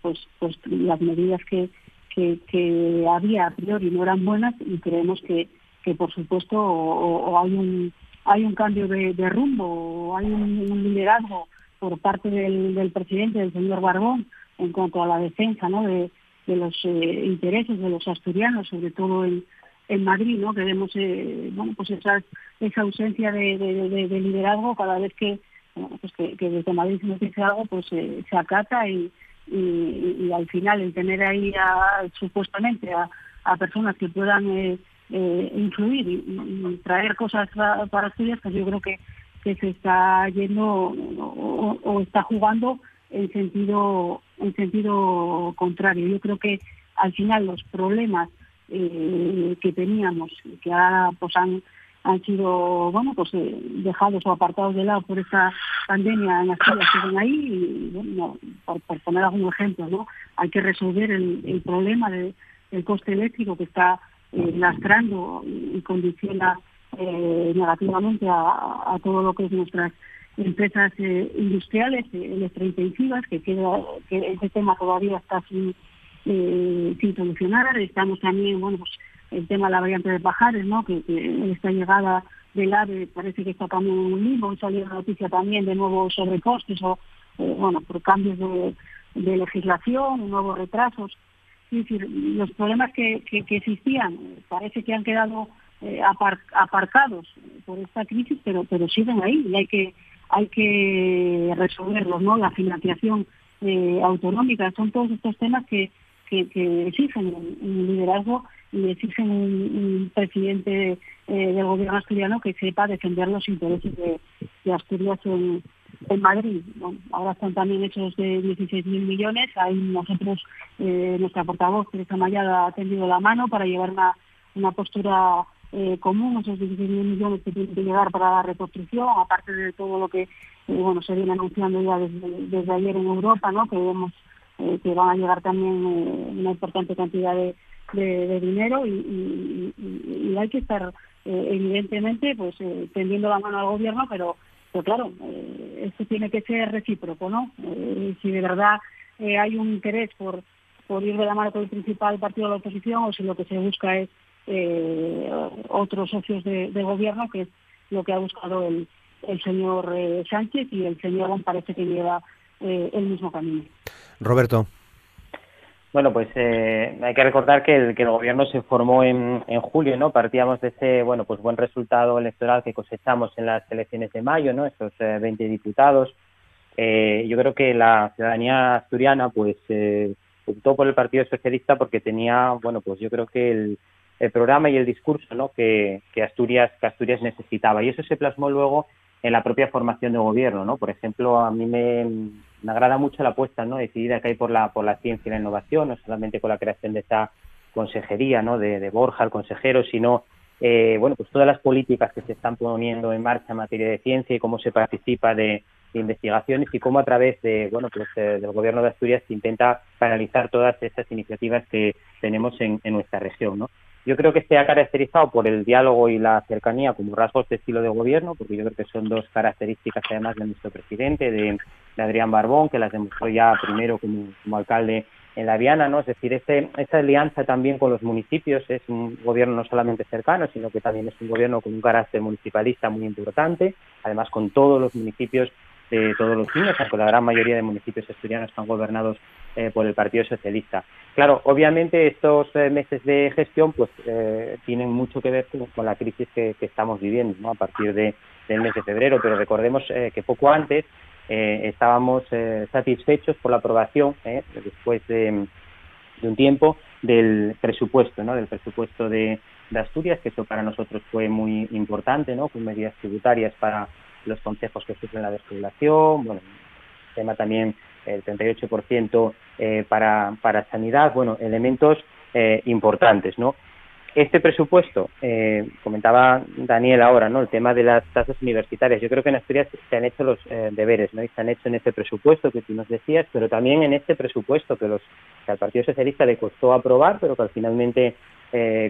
pues, pues las medidas que, que, había a priori no eran buenas y creemos que, que por supuesto o, hay un hay un cambio de, rumbo o hay un, liderazgo por parte del, del presidente, del señor Barbón, en cuanto a la defensa ¿no? de, los eh, intereses de los asturianos, sobre todo en, en Madrid, ¿no? que vemos eh, pues esa, esa ausencia de, liderazgo cada vez que, pues que, desde Madrid se nos dice algo, pues eh, se acata y, y, al final el tener ahí a, supuestamente a, a personas que puedan eh, influir y, traer cosas para, Asturias, pues yo creo que, que se está yendo o está jugando en sentido en sentido contrario. Yo creo que al final los problemas eh, que teníamos, que ahora pues han sido bueno pues eh, dejados o apartados de lado por esta pandemia en las siguen ahí y bueno, por, poner algún ejemplo no hay que resolver el, problema del coste eléctrico que está eh, lastrando y condiciona negativamente a, a, todo lo que es nuestras empresas eh, industriales eh, electrointensivas, que, queda, que ese tema todavía está sin, eh, sin solucionar. Estamos también, bueno, pues el tema de la variante de Pajares, ¿no? que, esta llegada del AVE parece que está también en un limbo. Salió la noticia también de nuevo sobrecostes o, bueno, por cambios de, legislación, nuevos retrasos. Es decir, los problemas que, que, existían parece que han quedado aparcados por esta crisis, pero pero siguen ahí y hay que hay que resolverlos, ¿no? La financiación autonómica, son todos estos temas que, que, exigen un, liderazgo y exigen un, presidente eh, del gobierno asturiano que sepa defender los intereses de, Asturias en, Madrid. ahora están también hechos de 16.000 millones. Ahí nosotros, eh, nuestra portavoz, Teresa Mayada, ha tendido la mano para llevar una, una postura eh, común, esos 16.000 millones que tienen que llegar para la reconstrucción, aparte de todo lo que bueno se viene anunciando ya desde, ayer en Europa, ¿no? que vemos eh, que van a llegar también eh, una importante cantidad de, dinero y, hay que estar eh, evidentemente pues tendiendo la mano al gobierno, pero, pero claro, esto tiene que ser recíproco, ¿no? si de verdad hay un interés por, por ir de la mano con el principal partido de la oposición o si lo que se busca es otros socios de, gobierno, que es lo que ha buscado el, el señor Sánchez y el señor parece que lleva el mismo camino.
Roberto.
Bueno, pues eh, hay que recordar que el, que el gobierno se formó en, en, julio, ¿no? Partíamos de ese, bueno, pues buen resultado electoral que cosechamos en las elecciones de mayo, ¿no? Esos 20 eh, diputados. Eh, yo creo que la ciudadanía asturiana, pues, optó por el Partido Socialista porque tenía, bueno, pues yo creo que el, el programa y el discurso, ¿no? Que, que Asturias, que Asturias necesitaba. Y eso se plasmó luego en la propia formación de gobierno, ¿no? Por ejemplo, a mí me, agrada mucho la apuesta, ¿no? Decidida que hay por la por la ciencia y la innovación, no solamente con la creación de esa consejería, ¿no? De, Borja, el consejero, sino eh, bueno, pues todas las políticas que se están poniendo en marcha en materia de ciencia y cómo se participa de, investigaciones y cómo a través de bueno pues del gobierno de Asturias se intenta canalizar todas esas iniciativas que tenemos en, en nuestra región, ¿no? Yo creo que se ha caracterizado por el diálogo y la cercanía como rasgos de estilo de gobierno, porque yo creo que son dos características además de nuestro presidente, de, Adrián Barbón, que las demostró ya primero como, alcalde en la Viana, ¿no? Es decir, ese, esa alianza también con los municipios es un gobierno no solamente cercano, sino que también es un gobierno con un carácter municipalista muy importante, además con todos los municipios de todos los niños, aunque la gran mayoría de municipios asturianos están gobernados eh, por el Partido Socialista. Claro, obviamente estos eh, meses de gestión pues eh, tienen mucho que ver con, la crisis que, estamos viviendo ¿no? a partir de, del mes de febrero, pero recordemos que poco antes estábamos satisfechos por la aprobación, después de, un tiempo, del presupuesto, ¿no? del presupuesto de, de Asturias, que eso para nosotros fue muy importante, ¿no? con medidas tributarias para los consejos que sufren la despoblación, bueno, tema también el 38% eh, para, para sanidad, bueno, elementos eh, importantes, ¿no? Este presupuesto, eh, comentaba Daniel ahora, ¿no? El tema de las tasas universitarias. Yo creo que en Asturias se han hecho los eh, deberes, ¿no? Y se han hecho en este presupuesto que tú nos decías, pero también en este presupuesto que, los, que al Partido Socialista le costó aprobar, pero que al finalmente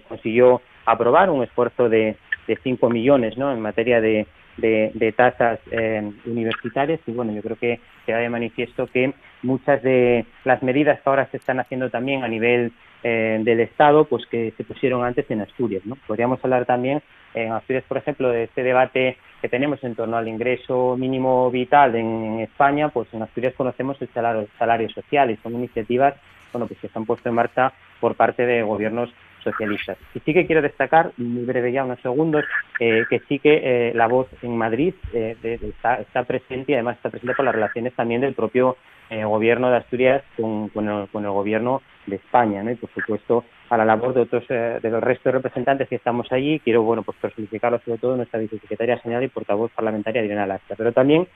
consiguió aprobar un esfuerzo de, de 5 millones, ¿no? En materia de, de, tasas eh, universitarias y bueno, yo creo que queda de manifiesto que muchas de las medidas que ahora se están haciendo también a nivel eh, del Estado, pues que se pusieron antes en Asturias, ¿no? Podríamos hablar también en Asturias, por ejemplo, de este debate que tenemos en torno al ingreso mínimo vital en, España, pues en Asturias conocemos el salario, salario social y son iniciativas bueno, pues que se han puesto en marcha por parte de gobiernos socialistas. Y sí que quiero destacar, muy breve ya, unos segundos, eh, que sí que eh, la voz en Madrid eh, está, presente y además está presente por las relaciones también del propio gobierno de Asturias con, con, el, gobierno de España, ¿no? Y por supuesto a la labor de otros, de los restos representantes que estamos allí, quiero, bueno, pues personificarlo sobre todo nuestra vicesecretaria general y portavoz parlamentaria Irene Lastra, pero también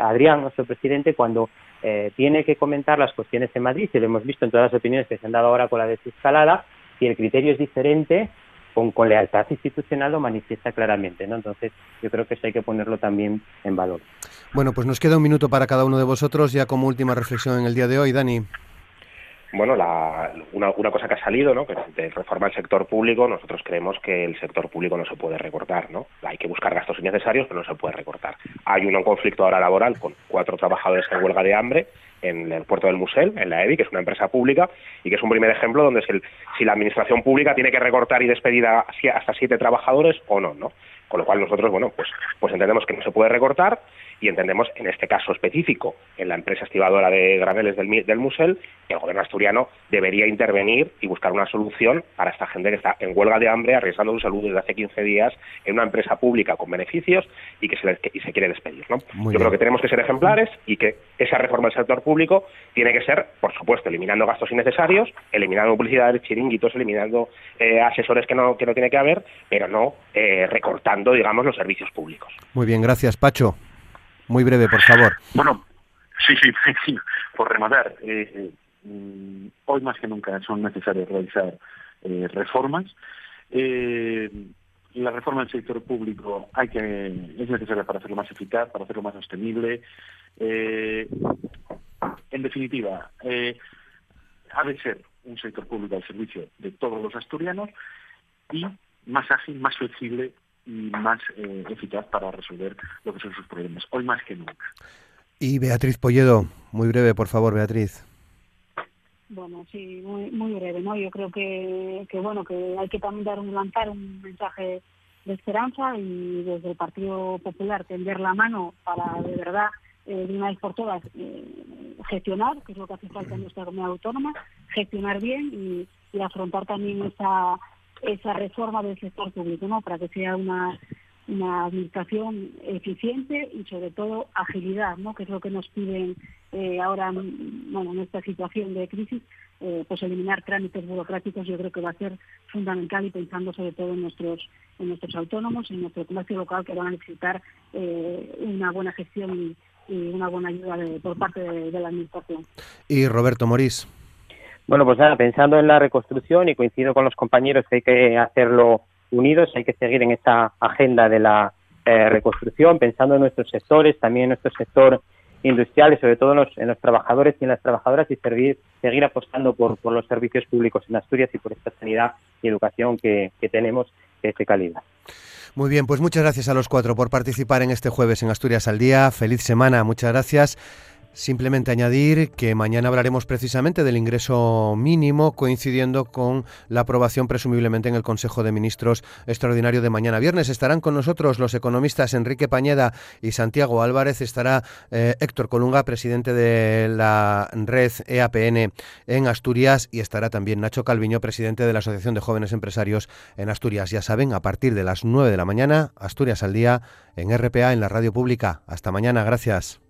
Adrián, nuestro presidente, cuando tiene que comentar las cuestiones en Madrid, y lo hemos visto en todas las opiniones que se han dado ahora con la desescalada, si el criterio es diferente, con, lealtad institucional lo manifiesta claramente, ¿no? Entonces, yo creo que eso hay que ponerlo también en valor.
Bueno, pues nos queda un minuto para cada uno de vosotros, ya como última reflexión en el día de hoy, Dani.
Bueno, la, una, una, cosa que ha salido, ¿no? Que de reforma el sector público, nosotros creemos que el sector público no se puede recortar, ¿no? Hay que buscar gastos innecesarios, pero no se puede recortar. Hay un conflicto ahora laboral con cuatro trabajadores en huelga de hambre en el puerto del Musel, en la EBI, que es una empresa pública, y que es un primer ejemplo donde si, si la administración pública tiene que recortar y despedir a, hasta siete trabajadores o no, ¿no? Con lo cual nosotros, bueno, pues, pues entendemos que no se puede recortar y entendemos, en este caso específico, en la empresa estibadora de graneles del, del Musel, que el gobierno asturiano debería intervenir y buscar una solución para esta gente que está en huelga de hambre, arriesgando su salud desde hace 15 días en una empresa pública con beneficios y que se, y se quiere despedir. ¿no? Yo creo que tenemos que ser ejemplares y que esa reforma del sector público tiene que ser, por supuesto, eliminando gastos innecesarios, eliminando publicidad de chiringuitos, eliminando eh, asesores que no, que no tiene que haber, pero no eh, recortando, digamos, los servicios públicos.
Muy bien, gracias, Pacho. Muy breve, por favor.
Bueno, sí, sí, por rematar. Eh, mm, hoy más que nunca son necesarias realizar eh, reformas. Eh, la reforma del sector público hay que es necesaria para hacerlo más eficaz, para hacerlo más sostenible. en definitiva, ha de ser un sector público al servicio de todos los asturianos y más ágil, más flexible y más eh, eficaz para resolver lo que son sus problemas, hoy más que nunca.
Y Beatriz Polledo, muy breve, por favor, Beatriz.
Bueno, sí, muy, muy breve, ¿no? Yo creo que, que, bueno, que hay que también dar un, lanzar un mensaje de esperanza y desde el Partido Popular tender la mano para de verdad eh, de una vez por todas eh, gestionar, que es lo que hace falta en nuestra comunidad autónoma, gestionar bien y, y afrontar también esa esa reforma del sector público, ¿no? Para que sea una, una administración eficiente y sobre todo agilidad, ¿no? Que es lo que nos piden eh, ahora, bueno, en esta situación de crisis, eh, pues eliminar trámites burocráticos yo creo que va a ser fundamental y pensando sobre todo en nuestros en nuestros autónomos, en nuestro comercio local que van a necesitar eh, una buena gestión y, una buena ayuda por parte de, de la administración.
Y Roberto Morís.
Bueno, pues nada, pensando en la reconstrucción y coincido con los compañeros que hay que hacerlo unidos, hay que seguir en esta agenda de la eh, reconstrucción, pensando en nuestros sectores, también en nuestro sector industrial y sobre todo en los, trabajadores y en las trabajadoras y servir, seguir apostando por, los servicios públicos en Asturias y por esta sanidad y educación que, que tenemos de calidad.
Muy bien, pues muchas gracias a los cuatro por participar en este jueves en Asturias al Día. Feliz semana, muchas gracias. Simplemente añadir que mañana hablaremos precisamente del ingreso mínimo, coincidiendo con la aprobación presumiblemente en el Consejo de Ministros extraordinario de mañana viernes. Estarán con nosotros los economistas Enrique Pañeda y Santiago Álvarez. Estará eh, Héctor Colunga, presidente de la red EAPN en Asturias, y estará también Nacho Calviño, presidente de la Asociación de Jóvenes Empresarios en Asturias. Ya saben, a partir de las 9 de la mañana, Asturias al día en RPA, en la radio pública. Hasta mañana, gracias.